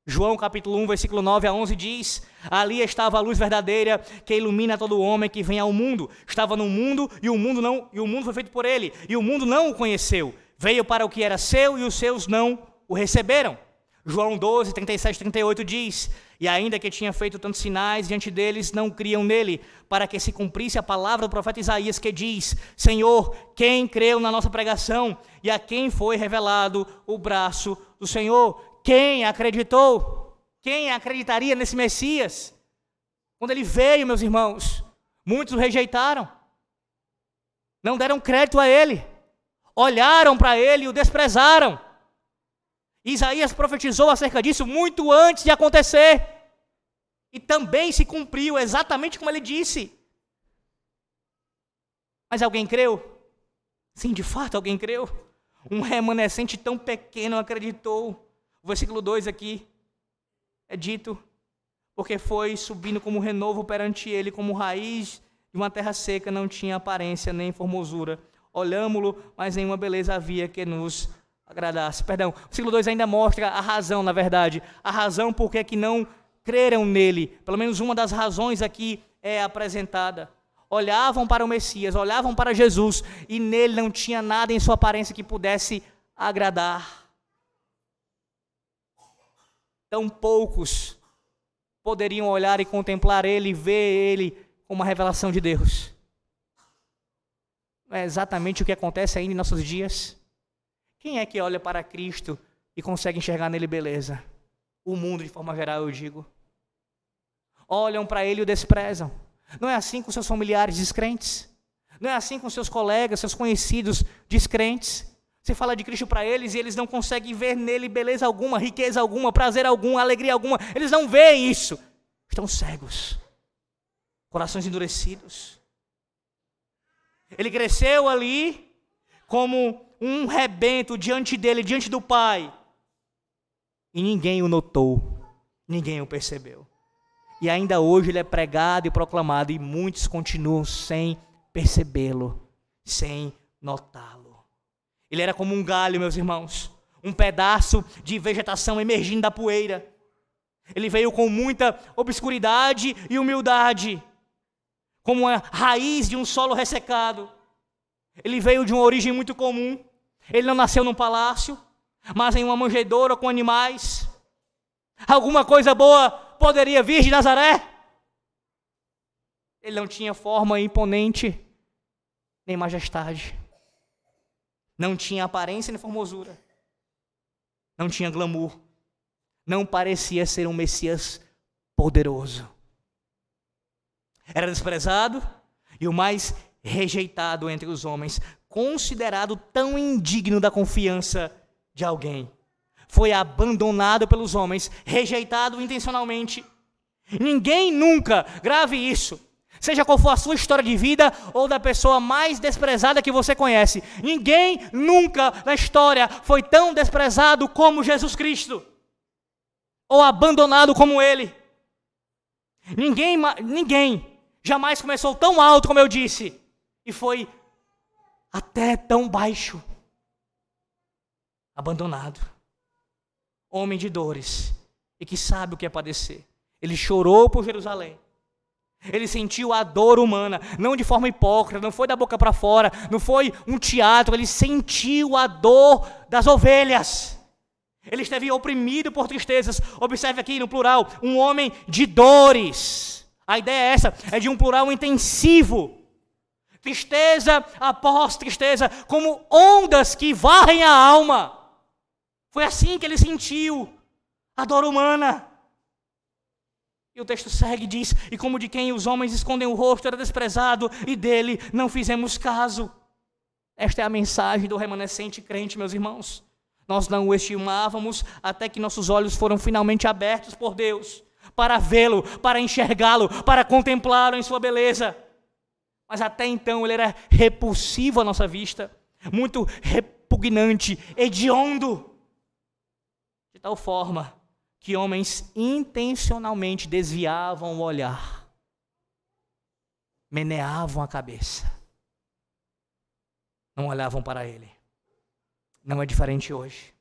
João capítulo 1, versículo 9 a 11 diz: Ali estava a luz verdadeira que ilumina todo homem que vem ao mundo. Estava no mundo e o mundo não e o mundo foi feito por ele, e o mundo não o conheceu. Veio para o que era seu e os seus não o receberam. João 12, 37 38 diz: E ainda que tinha feito tantos sinais diante deles, não criam nele, para que se cumprisse a palavra do profeta Isaías, que diz: Senhor, quem creu na nossa pregação e a quem foi revelado o braço do Senhor? Quem acreditou? Quem acreditaria nesse Messias? Quando ele veio, meus irmãos, muitos o rejeitaram, não deram crédito a ele, olharam para ele e o desprezaram. Isaías profetizou acerca disso muito antes de acontecer. E também se cumpriu exatamente como ele disse. Mas alguém creu? Sim, de fato alguém creu. Um remanescente tão pequeno acreditou. O versículo 2 aqui é dito: porque foi subindo como renovo perante ele, como raiz de uma terra seca, não tinha aparência nem formosura. Olhámo-lo, mas nenhuma beleza havia que nos agradasse. Perdão, o versículo 2 ainda mostra a razão, na verdade, a razão por que não creram nele. Pelo menos uma das razões aqui é apresentada. Olhavam para o Messias, olhavam para Jesus e nele não tinha nada em sua aparência que pudesse agradar tão poucos poderiam olhar e contemplar ele e ver ele como uma revelação de Deus. É exatamente o que acontece ainda em nossos dias? Quem é que olha para Cristo e consegue enxergar nele beleza? O mundo, de forma geral, eu digo. Olham para ele e o desprezam. Não é assim com seus familiares descrentes? Não é assim com seus colegas, seus conhecidos descrentes? Você fala de Cristo para eles e eles não conseguem ver nele beleza alguma, riqueza alguma, prazer algum, alegria alguma. Eles não veem isso. Estão cegos, corações endurecidos. Ele cresceu ali como um rebento diante dele, diante do Pai. E ninguém o notou, ninguém o percebeu. E ainda hoje ele é pregado e proclamado, e muitos continuam sem percebê-lo, sem notá-lo. Ele era como um galho, meus irmãos, um pedaço de vegetação emergindo da poeira. Ele veio com muita obscuridade e humildade, como a raiz de um solo ressecado. Ele veio de uma origem muito comum. Ele não nasceu num palácio, mas em uma manjedoura com animais. Alguma coisa boa poderia vir de Nazaré? Ele não tinha forma imponente, nem majestade. Não tinha aparência nem formosura. Não tinha glamour. Não parecia ser um Messias poderoso. Era desprezado e o mais rejeitado entre os homens, considerado tão indigno da confiança de alguém. Foi abandonado pelos homens, rejeitado intencionalmente. Ninguém nunca, grave isso, seja qual for a sua história de vida ou da pessoa mais desprezada que você conhece, ninguém nunca na história foi tão desprezado como Jesus Cristo, ou abandonado como Ele. Ninguém, ninguém jamais começou tão alto como eu disse, e foi até tão baixo, abandonado. Homem de dores e que sabe o que é padecer. Ele chorou por Jerusalém. Ele sentiu a dor humana, não de forma hipócrita, não foi da boca para fora, não foi um teatro, ele sentiu a dor das ovelhas. Ele esteve oprimido por tristezas. Observe aqui no plural, um homem de dores. A ideia é essa, é de um plural intensivo. Tristeza após tristeza, como ondas que varrem a alma. Foi assim que ele sentiu a dor humana. E o texto segue e diz: E como de quem os homens escondem o rosto era desprezado, e dele não fizemos caso. Esta é a mensagem do remanescente crente, meus irmãos. Nós não o estimávamos até que nossos olhos foram finalmente abertos por Deus para vê-lo, para enxergá-lo, para contemplá-lo em sua beleza. Mas até então ele era repulsivo à nossa vista, muito repugnante, hediondo, tal forma que homens intencionalmente desviavam o olhar, meneavam a cabeça, não olhavam para ele. Não é diferente hoje.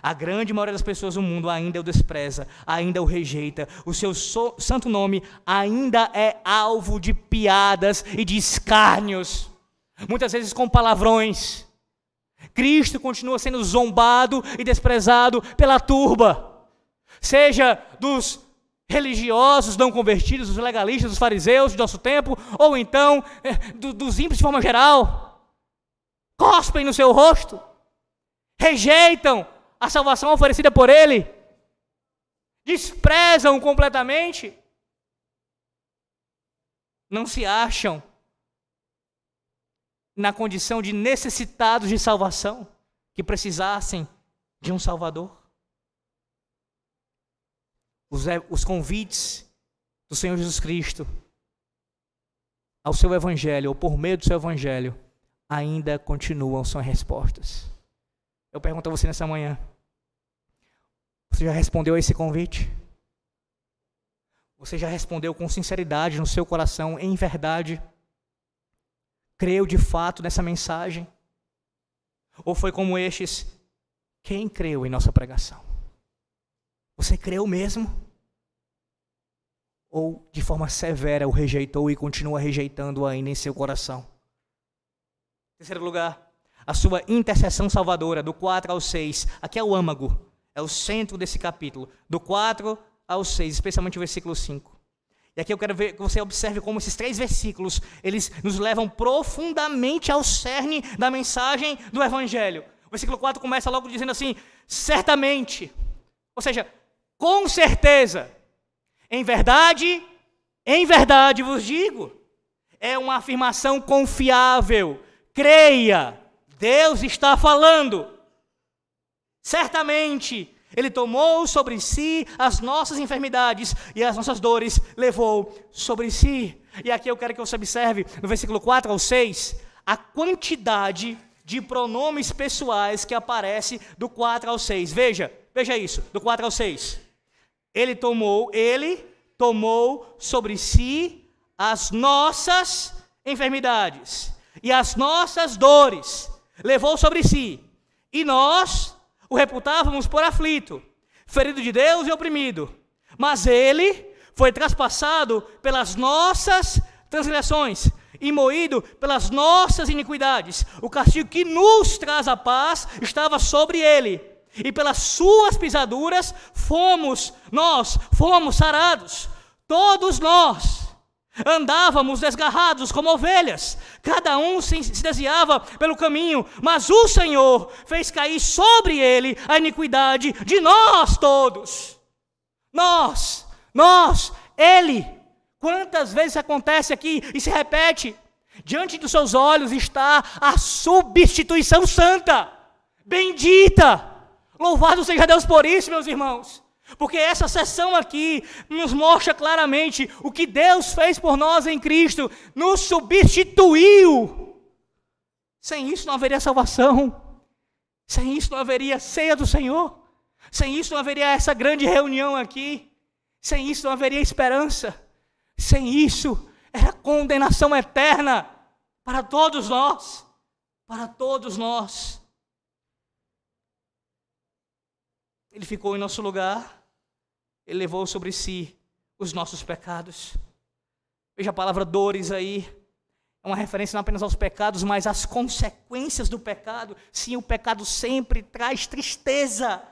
A grande maioria das pessoas no mundo ainda o despreza, ainda o rejeita. O seu so santo nome ainda é alvo de piadas e de escárnios, muitas vezes com palavrões. Cristo continua sendo zombado e desprezado pela turba, seja dos religiosos não convertidos, dos legalistas, dos fariseus do nosso tempo, ou então é, do, dos ímpios de forma geral. Cospem no seu rosto, rejeitam a salvação oferecida por Ele, desprezam completamente, não se acham na condição de necessitados de salvação, que precisassem de um Salvador. Os, os convites do Senhor Jesus Cristo ao seu Evangelho, ou por meio do seu Evangelho, ainda continuam sem respostas. Eu pergunto a você nessa manhã: você já respondeu a esse convite? Você já respondeu com sinceridade no seu coração, em verdade? Creu de fato nessa mensagem? Ou foi como estes? Quem creu em nossa pregação? Você creu mesmo? Ou de forma severa o rejeitou e continua rejeitando ainda em seu coração? Terceiro lugar, a sua intercessão salvadora, do 4 ao 6. Aqui é o âmago, é o centro desse capítulo, do 4 ao 6, especialmente o versículo 5. E aqui eu quero ver que você observe como esses três versículos, eles nos levam profundamente ao cerne da mensagem do evangelho. O versículo 4 começa logo dizendo assim: certamente, ou seja, com certeza, em verdade, em verdade vos digo. É uma afirmação confiável. Creia, Deus está falando. Certamente, Ele tomou sobre si as nossas enfermidades e as nossas dores levou sobre si. E aqui eu quero que você observe, no versículo 4 ao 6, a quantidade de pronomes pessoais que aparece do 4 ao 6. Veja, veja isso, do 4 ao 6. Ele tomou, ele tomou sobre si as nossas enfermidades e as nossas dores levou sobre si, e nós o reputávamos por aflito, ferido de Deus e oprimido. Mas ele foi traspassado pelas nossas transgressões e moído pelas nossas iniquidades. O castigo que nos traz a paz estava sobre ele, e pelas suas pisaduras fomos nós, fomos sarados. Todos nós Andávamos desgarrados como ovelhas, cada um se, desviava pelo caminho, mas o Senhor fez cair sobre ele a iniquidade de nós todos. Nós, nós, ele. Quantas vezes acontece aqui e se repete? Diante dos seus olhos está a substituição santa, bendita, Louvado seja Deus por isso, meus irmãos. Porque essa sessão aqui nos mostra claramente o que Deus fez por nós em Cristo, nos substituiu. Sem isso não haveria salvação, sem isso não haveria ceia do Senhor, sem isso não haveria essa grande reunião aqui, sem isso não haveria esperança, sem isso era condenação eterna para todos nós, para todos nós. Ele ficou em nosso lugar, ele levou sobre si os nossos pecados. Veja a palavra dores aí. É uma referência não apenas aos pecados, mas às consequências do pecado. Sim, o pecado sempre traz tristeza.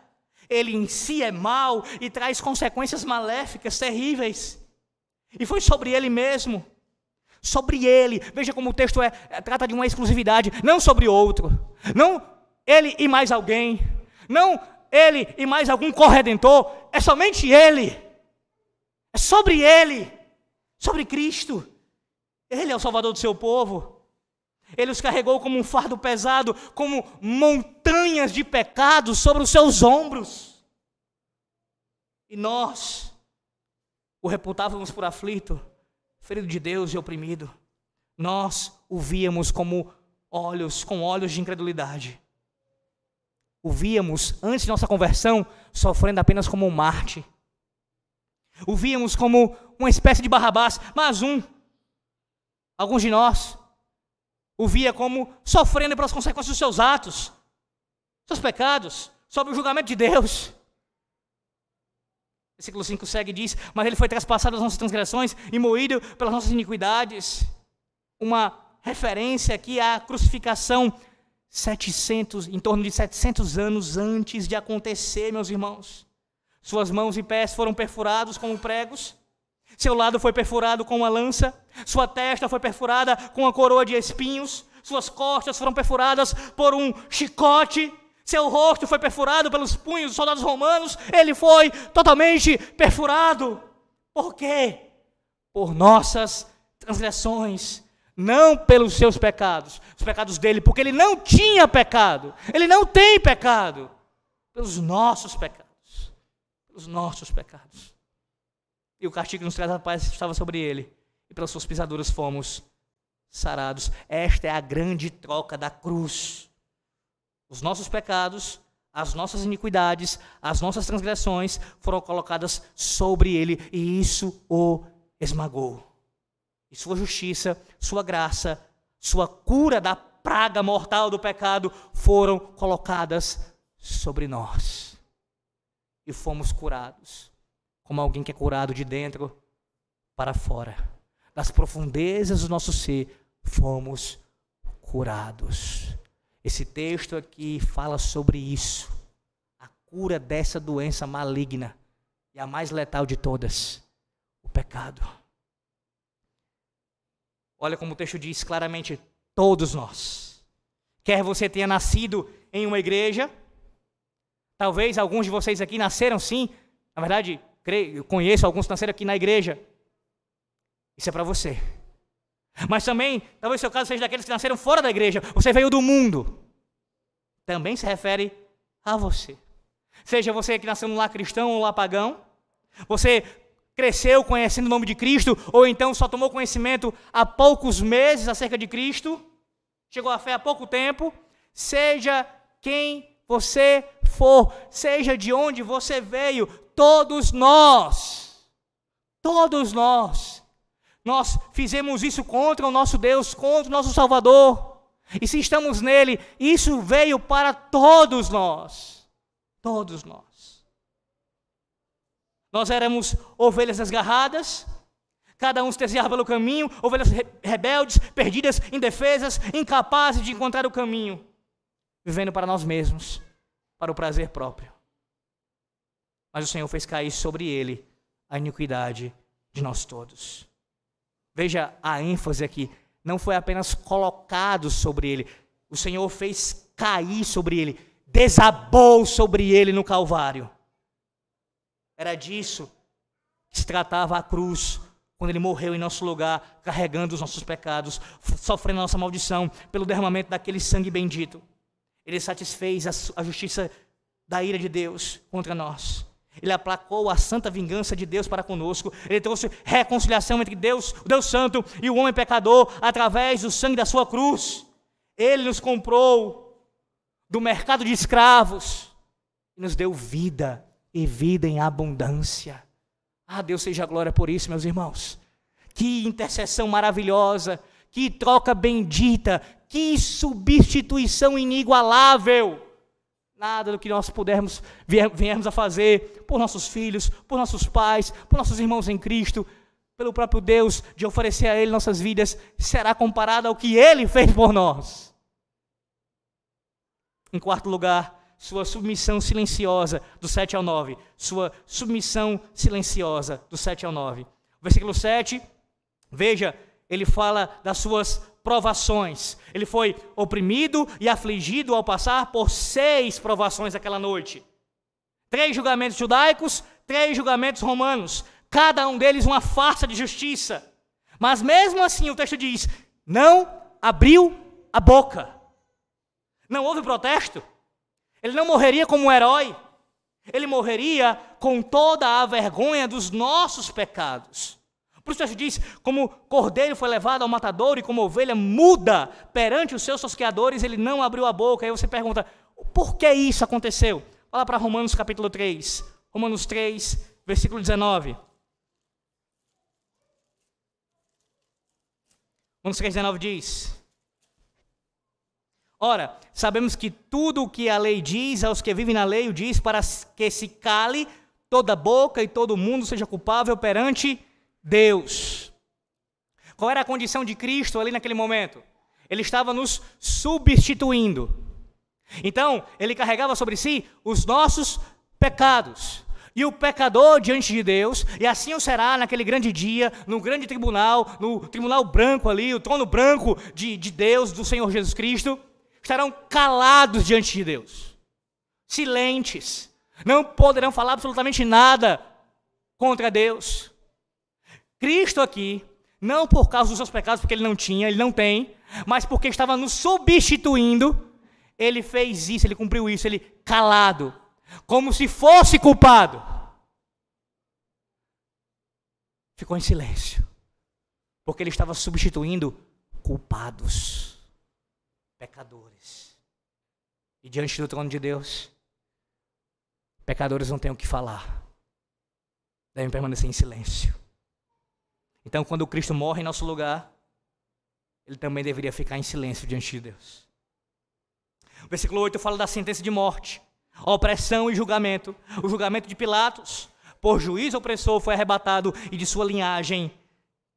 Ele em si é mau e traz consequências maléficas, terríveis. E foi sobre ele mesmo. Sobre ele. Veja como o texto é, é trata de uma exclusividade, não sobre outro. Não ele e mais alguém. Não ele e mais algum corredentor, é somente Ele. É sobre Ele, sobre Cristo. Ele é o Salvador do seu povo. Ele os carregou como um fardo pesado, como montanhas de pecados sobre os seus ombros. E nós o reputávamos por aflito, ferido de Deus e oprimido. Nós o víamos como olhos, com olhos de incredulidade o víamos, antes de nossa conversão, sofrendo apenas como um Marte. O víamos como uma espécie de Barrabás, mas um. Alguns de nós o via como sofrendo pelas consequências dos seus atos, seus pecados, sob o julgamento de Deus. Versículo 5 segue e diz: Mas ele foi traspassado as nossas transgressões e moído pelas nossas iniquidades. Uma referência aqui à crucificação 700, em torno de 700 anos antes de acontecer, meus irmãos. Suas mãos e pés foram perfurados com pregos, seu lado foi perfurado com uma lança, sua testa foi perfurada com uma coroa de espinhos, suas costas foram perfuradas por um chicote, seu rosto foi perfurado pelos punhos dos soldados romanos, ele foi totalmente perfurado. Por quê? Por nossas transgressões não pelos seus pecados, os pecados dele, porque ele não tinha pecado, ele não tem pecado, pelos nossos pecados, pelos nossos pecados. E o castigo que nos traz a paz estava sobre ele, e pelas suas pisaduras fomos sarados. Esta é a grande troca da cruz. Os nossos pecados, as nossas iniquidades, as nossas transgressões foram colocadas sobre ele, e isso o esmagou e sua justiça, sua graça, sua cura da praga mortal do pecado foram colocadas sobre nós. E fomos curados, como alguém que é curado de dentro para fora. Das profundezas do nosso ser, fomos curados. Esse texto aqui fala sobre isso. A cura dessa doença maligna e a mais letal de todas, o pecado. Olha como o texto diz claramente: todos nós. Quer você tenha nascido em uma igreja, talvez alguns de vocês aqui nasceram sim, na verdade, eu conheço alguns que nasceram aqui na igreja. Isso é para você. Mas também, talvez seu caso seja daqueles que nasceram fora da igreja, você veio do mundo. Também se refere a você. Seja você que nasceu no cristão ou lá pagão, você cresceu conhecendo o nome de Cristo, ou então só tomou conhecimento há poucos meses acerca de Cristo, chegou à fé há pouco tempo, seja quem você for, seja de onde você veio, todos nós, todos nós, nós fizemos isso contra o nosso Deus, contra o nosso Salvador. E se estamos nele, isso veio para todos nós. Todos nós. Nós éramos ovelhas desgarradas, cada um se desviava pelo caminho, ovelhas rebeldes, perdidas, indefesas, incapazes de encontrar o caminho, vivendo para nós mesmos, para o prazer próprio. Mas o Senhor fez cair sobre ele a iniquidade de nós todos. Veja a ênfase aqui, não foi apenas colocado sobre ele, o Senhor fez cair sobre ele, desabou sobre ele no Calvário. Era disso que se tratava a cruz, quando ele morreu em nosso lugar, carregando os nossos pecados, sofrendo a nossa maldição pelo derramamento daquele sangue bendito. Ele satisfez a, justiça da ira de Deus contra nós. Ele aplacou a santa vingança de Deus para conosco. Ele trouxe reconciliação entre Deus, o Deus Santo, e o homem pecador através do sangue da sua cruz. Ele nos comprou do mercado de escravos e nos deu vida e vida em abundância. Ah, Deus seja glória por isso, meus irmãos. Que intercessão maravilhosa, que troca bendita, que substituição inigualável. Nada do que nós pudermos, viemos a fazer por nossos filhos, por nossos pais, por nossos irmãos em Cristo, pelo próprio Deus, de oferecer a Ele nossas vidas, será comparado ao que Ele fez por nós. Em quarto lugar, sua submissão silenciosa, do 7 ao 9. Sua submissão silenciosa, do 7 ao 9. Versículo 7, veja, ele fala das suas provações. Ele foi oprimido e afligido ao passar por seis provações aquela noite. Três julgamentos judaicos, três julgamentos romanos. Cada um deles uma farsa de justiça. Mas mesmo assim o texto diz: não abriu a boca. Não houve protesto. Ele não morreria como um herói. Ele morreria com toda a vergonha dos nossos pecados. Por isso a diz: como cordeiro foi levado ao matador e como ovelha muda perante os seus tosqueadores, ele não abriu a boca. Aí você pergunta: por que isso aconteceu? Fala para Romanos capítulo 3. Romanos 3, versículo 19. Romanos 3, 19 diz: Ora, sabemos que tudo o que a lei diz aos que vivem na lei, o diz para que se cale toda boca e todo mundo seja culpável perante Deus. Qual era a condição de Cristo ali naquele momento? Ele estava nos substituindo. Então, ele carregava sobre si os nossos pecados. E o pecador diante de Deus, e assim o será naquele grande dia, no grande tribunal, no tribunal branco ali, o trono branco de, de Deus, do Senhor Jesus Cristo, estarão calados diante de Deus, silentes, não poderão falar absolutamente nada contra Deus. Cristo aqui, não por causa dos seus pecados, porque ele não tinha, ele não tem, mas porque estava nos substituindo, ele fez isso, ele cumpriu isso, ele calado, como se fosse culpado. Ficou em silêncio, porque ele estava substituindo culpados, pecadores. E diante do trono de Deus, pecadores não têm o que falar, devem permanecer em silêncio. Então, quando Cristo morre em nosso lugar, ele também deveria ficar em silêncio diante de Deus. O versículo 8 fala da sentença de morte, opressão e julgamento. O julgamento de Pilatos, por juiz opressor, foi arrebatado e de sua linhagem,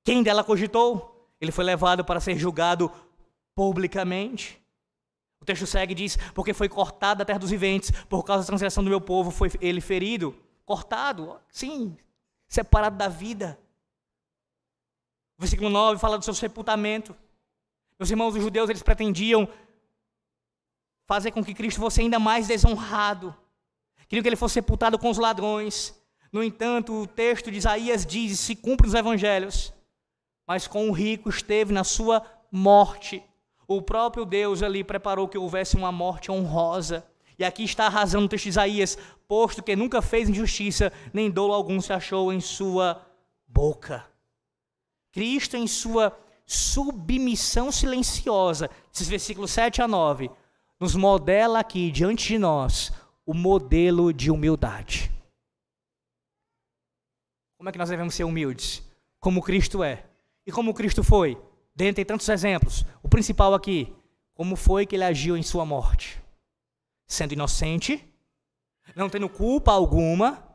quem dela cogitou? Ele foi levado para ser julgado publicamente. O texto segue e diz: Porque foi cortado da terra dos viventes, por causa da transgressão do meu povo, foi ele ferido. Cortado, sim, separado da vida. O versículo 9 fala do seu sepultamento. Meus irmãos, os judeus, eles pretendiam fazer com que Cristo fosse ainda mais desonrado. Queriam que ele fosse sepultado com os ladrões. No entanto, o texto de Isaías diz: se cumpre os evangelhos, mas com o rico esteve na sua morte. O próprio Deus ali preparou que houvesse uma morte honrosa. E aqui está a razão no texto de Isaías: posto que nunca fez injustiça, nem dolo algum se achou em sua boca. Cristo, em sua submissão silenciosa, esses versículos 7 a 9, nos modela aqui diante de nós o modelo de humildade. Como é que nós devemos ser humildes? Como Cristo é. E como Cristo foi? Dentre tantos exemplos, o principal aqui, como foi que ele agiu em sua morte? Sendo inocente, não tendo culpa alguma,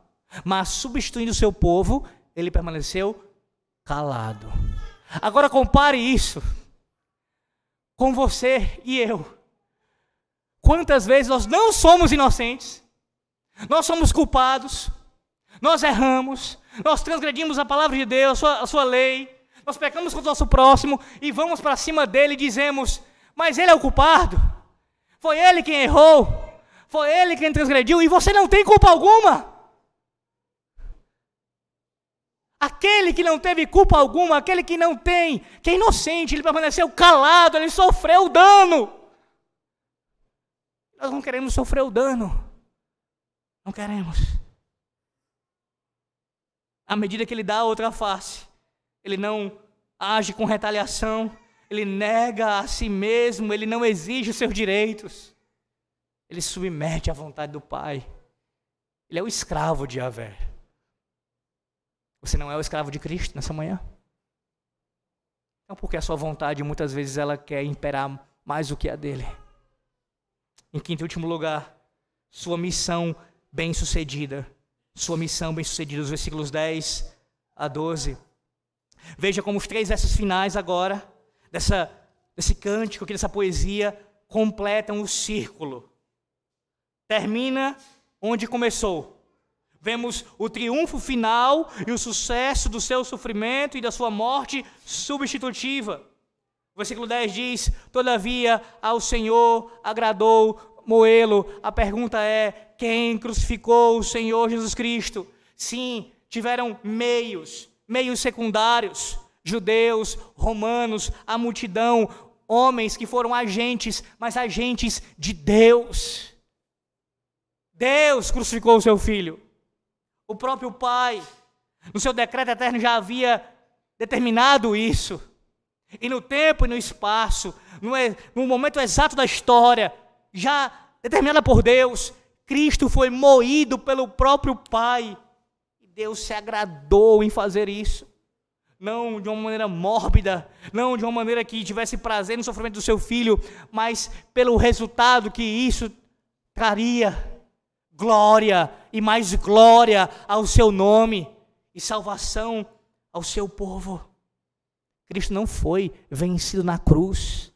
mas substituindo o seu povo, ele permaneceu calado. Agora compare isso com você e eu. Quantas vezes nós não somos inocentes, nós somos culpados, nós erramos, nós transgredimos a palavra de Deus, a sua, a sua lei, nós pecamos com o nosso próximo e vamos para cima dele e dizemos: Mas ele é o culpado, foi ele quem errou, foi ele quem transgrediu e você não tem culpa alguma. Aquele que não teve culpa alguma, aquele que não tem, que é inocente, ele permaneceu calado, ele sofreu dano. Nós não queremos sofrer o dano. Não queremos. À medida que ele dá a outra face, ele não age com retaliação, ele nega a si mesmo, ele não exige os seus direitos. Ele submete à vontade do Pai. Ele é o escravo de Yahvé. Você não é o escravo de Cristo nessa manhã? Então, porque a sua vontade muitas vezes ela quer imperar mais do que a dele. Em quinto e último lugar, sua missão bem-sucedida. Sua missão bem-sucedida, os versículos 10 a 12. Veja como os três versos finais agora, dessa, desse cântico, dessa poesia, completam o círculo. Termina onde começou. Vemos o triunfo final e o sucesso do seu sofrimento e da sua morte substitutiva. O versículo 10 diz: Todavia ao Senhor agradou moê-lo. A pergunta é: quem crucificou o Senhor Jesus Cristo? Sim, tiveram meios, meios secundários, judeus, romanos, a multidão, homens que foram agentes, mas agentes de Deus. Deus crucificou o seu filho. O próprio Pai, no seu decreto eterno, já havia determinado isso. E no tempo e no espaço, no, no momento exato da história, já determinada por Deus, Cristo foi moído pelo próprio Pai. Deus se agradou em fazer isso. Não de uma maneira mórbida, não de uma maneira que tivesse prazer no sofrimento do seu filho, mas pelo resultado que isso traria glória e mais glória ao seu nome e salvação ao seu povo. Cristo não foi vencido na cruz.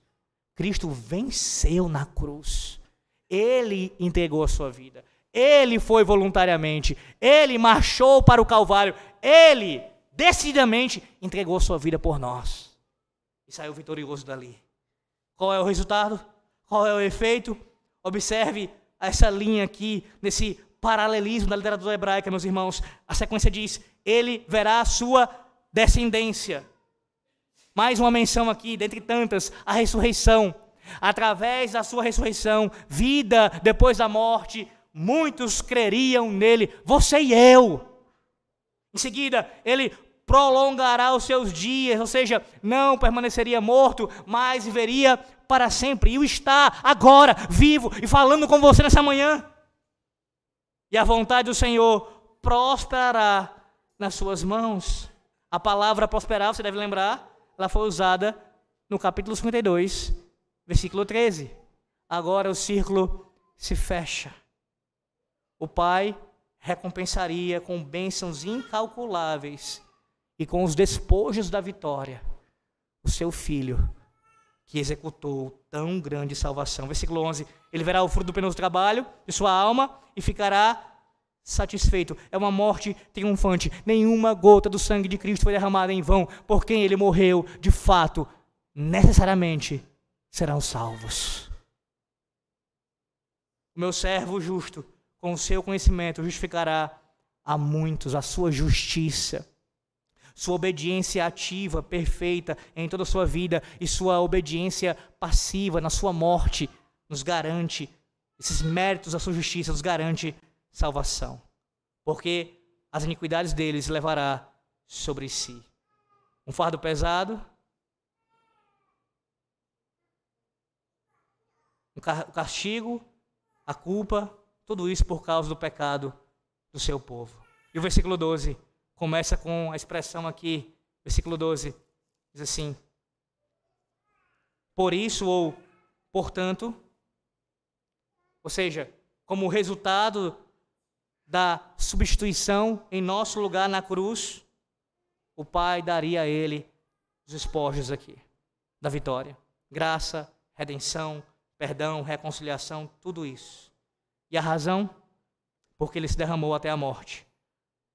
Cristo venceu na cruz. Ele entregou a sua vida. Ele foi voluntariamente. Ele marchou para o Calvário. Ele decididamente entregou sua vida por nós. E saiu vitorioso dali. Qual é o resultado? Qual é o efeito? Observe essa linha aqui, nesse paralelismo da literatura hebraica, meus irmãos. A sequência diz: Ele verá a sua descendência. Mais uma menção aqui, dentre tantas, a ressurreição. Através da sua ressurreição, vida depois da morte, muitos creriam nele, você e eu. Em seguida, ele prolongará os seus dias, ou seja, não permaneceria morto, mas viveria para sempre. E o está agora, vivo e falando com você nessa manhã. E a vontade do Senhor prosperará nas suas mãos. A palavra prosperar, você deve lembrar, ela foi usada no capítulo 52, versículo 13. Agora o círculo se fecha. O Pai recompensaria com bênçãos incalculáveis e com os despojos da vitória o seu filho que executou tão grande salvação. Versículo 11: Ele verá o fruto do penoso trabalho de sua alma e ficará satisfeito. É uma morte triunfante. Nenhuma gota do sangue de Cristo foi derramada em vão. Por quem ele morreu, de fato, necessariamente serão salvos. O meu servo justo, com o seu conhecimento, justificará a muitos, a sua justiça sua obediência ativa, perfeita em toda a sua vida e sua obediência passiva na sua morte nos garante, esses méritos da sua justiça nos garante salvação. Porque as iniquidades deles levará sobre si. Um fardo pesado, o castigo, a culpa, tudo isso por causa do pecado do seu povo. E o versículo 12 começa com a expressão aqui, versículo 12, diz assim: Por isso ou portanto, ou seja, como resultado da substituição em nosso lugar na cruz, o Pai daria a ele os espojos aqui da vitória, graça, redenção, perdão, reconciliação, tudo isso. E a razão? Porque ele se derramou até a morte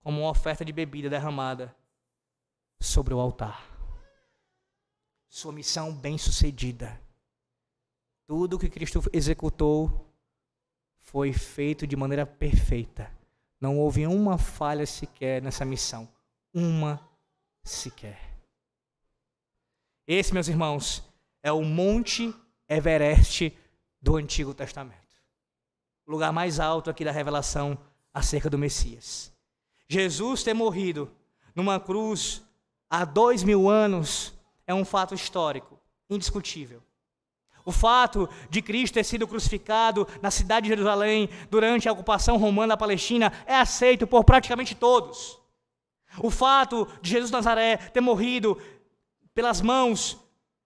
como uma oferta de bebida derramada sobre o altar. Sua missão bem-sucedida. Tudo que Cristo executou foi feito de maneira perfeita. Não houve uma falha sequer nessa missão. Uma sequer. Esse, meus irmãos, é o Monte Everest do Antigo Testamento. O lugar mais alto aqui da revelação acerca do Messias. Jesus ter morrido numa cruz há dois mil anos é um fato histórico, indiscutível. O fato de Cristo ter sido crucificado na cidade de Jerusalém durante a ocupação romana da Palestina é aceito por praticamente todos. O fato de Jesus Nazaré ter morrido pelas mãos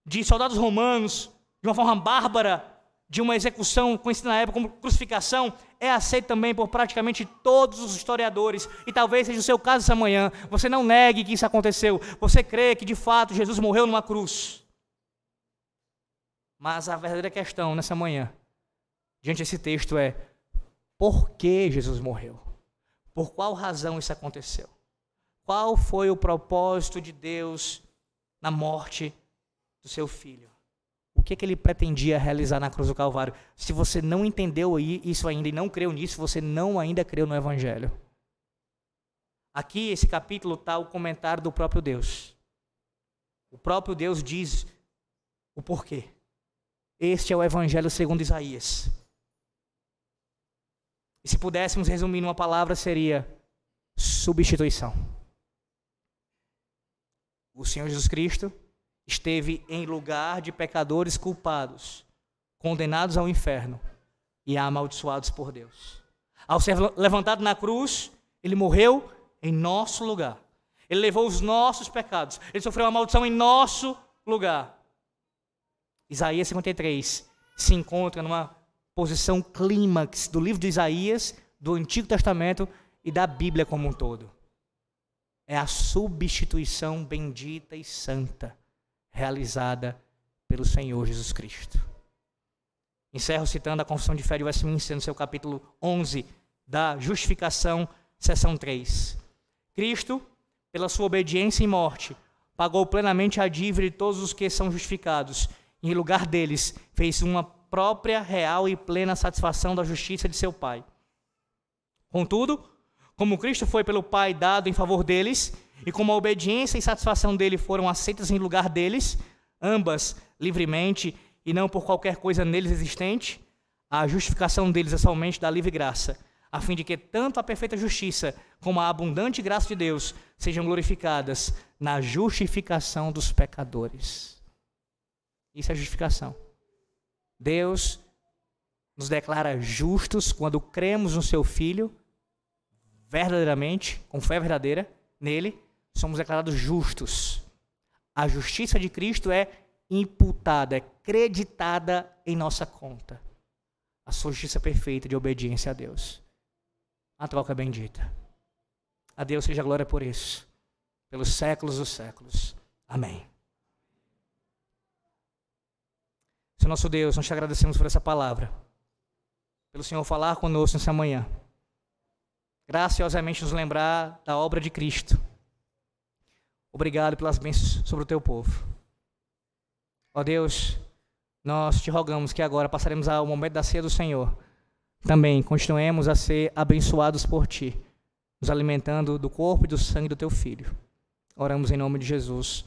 de soldados romanos de uma forma bárbara, de uma execução conhecida na época como crucificação, é aceito também por praticamente todos os historiadores, e talvez seja o seu caso essa manhã. Você não negue que isso aconteceu, você crê que de fato Jesus morreu numa cruz. Mas a verdadeira questão nessa manhã, diante desse texto, é: por que Jesus morreu? Por qual razão isso aconteceu? Qual foi o propósito de Deus na morte do seu filho? O que, é que ele pretendia realizar na cruz do Calvário? Se você não entendeu isso ainda e não creu nisso, você não ainda creu no Evangelho. Aqui, esse capítulo, está o comentário do próprio Deus. O próprio Deus diz o porquê. Este é o Evangelho segundo Isaías. E se pudéssemos resumir numa palavra, seria substituição o Senhor Jesus Cristo esteve em lugar de pecadores culpados, condenados ao inferno e amaldiçoados por Deus. Ao ser levantado na cruz, ele morreu em nosso lugar. Ele levou os nossos pecados. Ele sofreu uma maldição em nosso lugar. Isaías 53 se encontra numa posição clímax do livro de Isaías, do Antigo Testamento e da Bíblia como um todo é a substituição bendita e santa realizada pelo Senhor Jesus Cristo. Encerro citando a Confissão de Fé de Westminster no seu capítulo 11 da Justificação, seção 3. Cristo, pela sua obediência e morte, pagou plenamente a dívida de todos os que são justificados. E, em lugar deles, fez uma própria, real e plena satisfação da justiça de seu Pai. Contudo, como Cristo foi pelo Pai dado em favor deles, e como a obediência e satisfação dele foram aceitas em lugar deles, ambas livremente e não por qualquer coisa neles existente, a justificação deles é somente da livre graça, a fim de que tanto a perfeita justiça como a abundante graça de Deus sejam glorificadas na justificação dos pecadores. Isso é justificação. Deus nos declara justos quando cremos no seu Filho verdadeiramente, com fé verdadeira nele, somos declarados justos. A justiça de Cristo é imputada, é creditada em nossa conta. A sua justiça perfeita de obediência a Deus. A troca bendita. A Deus seja glória por isso, pelos séculos dos séculos. Amém. Senhor nosso Deus, nós te agradecemos por essa palavra, pelo Senhor falar conosco nessa manhã graciosamente nos lembrar da obra de Cristo. Obrigado pelas bênçãos sobre o teu povo. Ó Deus, nós te rogamos que agora passaremos ao momento da ceia do Senhor. Também continuemos a ser abençoados por ti, nos alimentando do corpo e do sangue do teu filho. Oramos em nome de Jesus.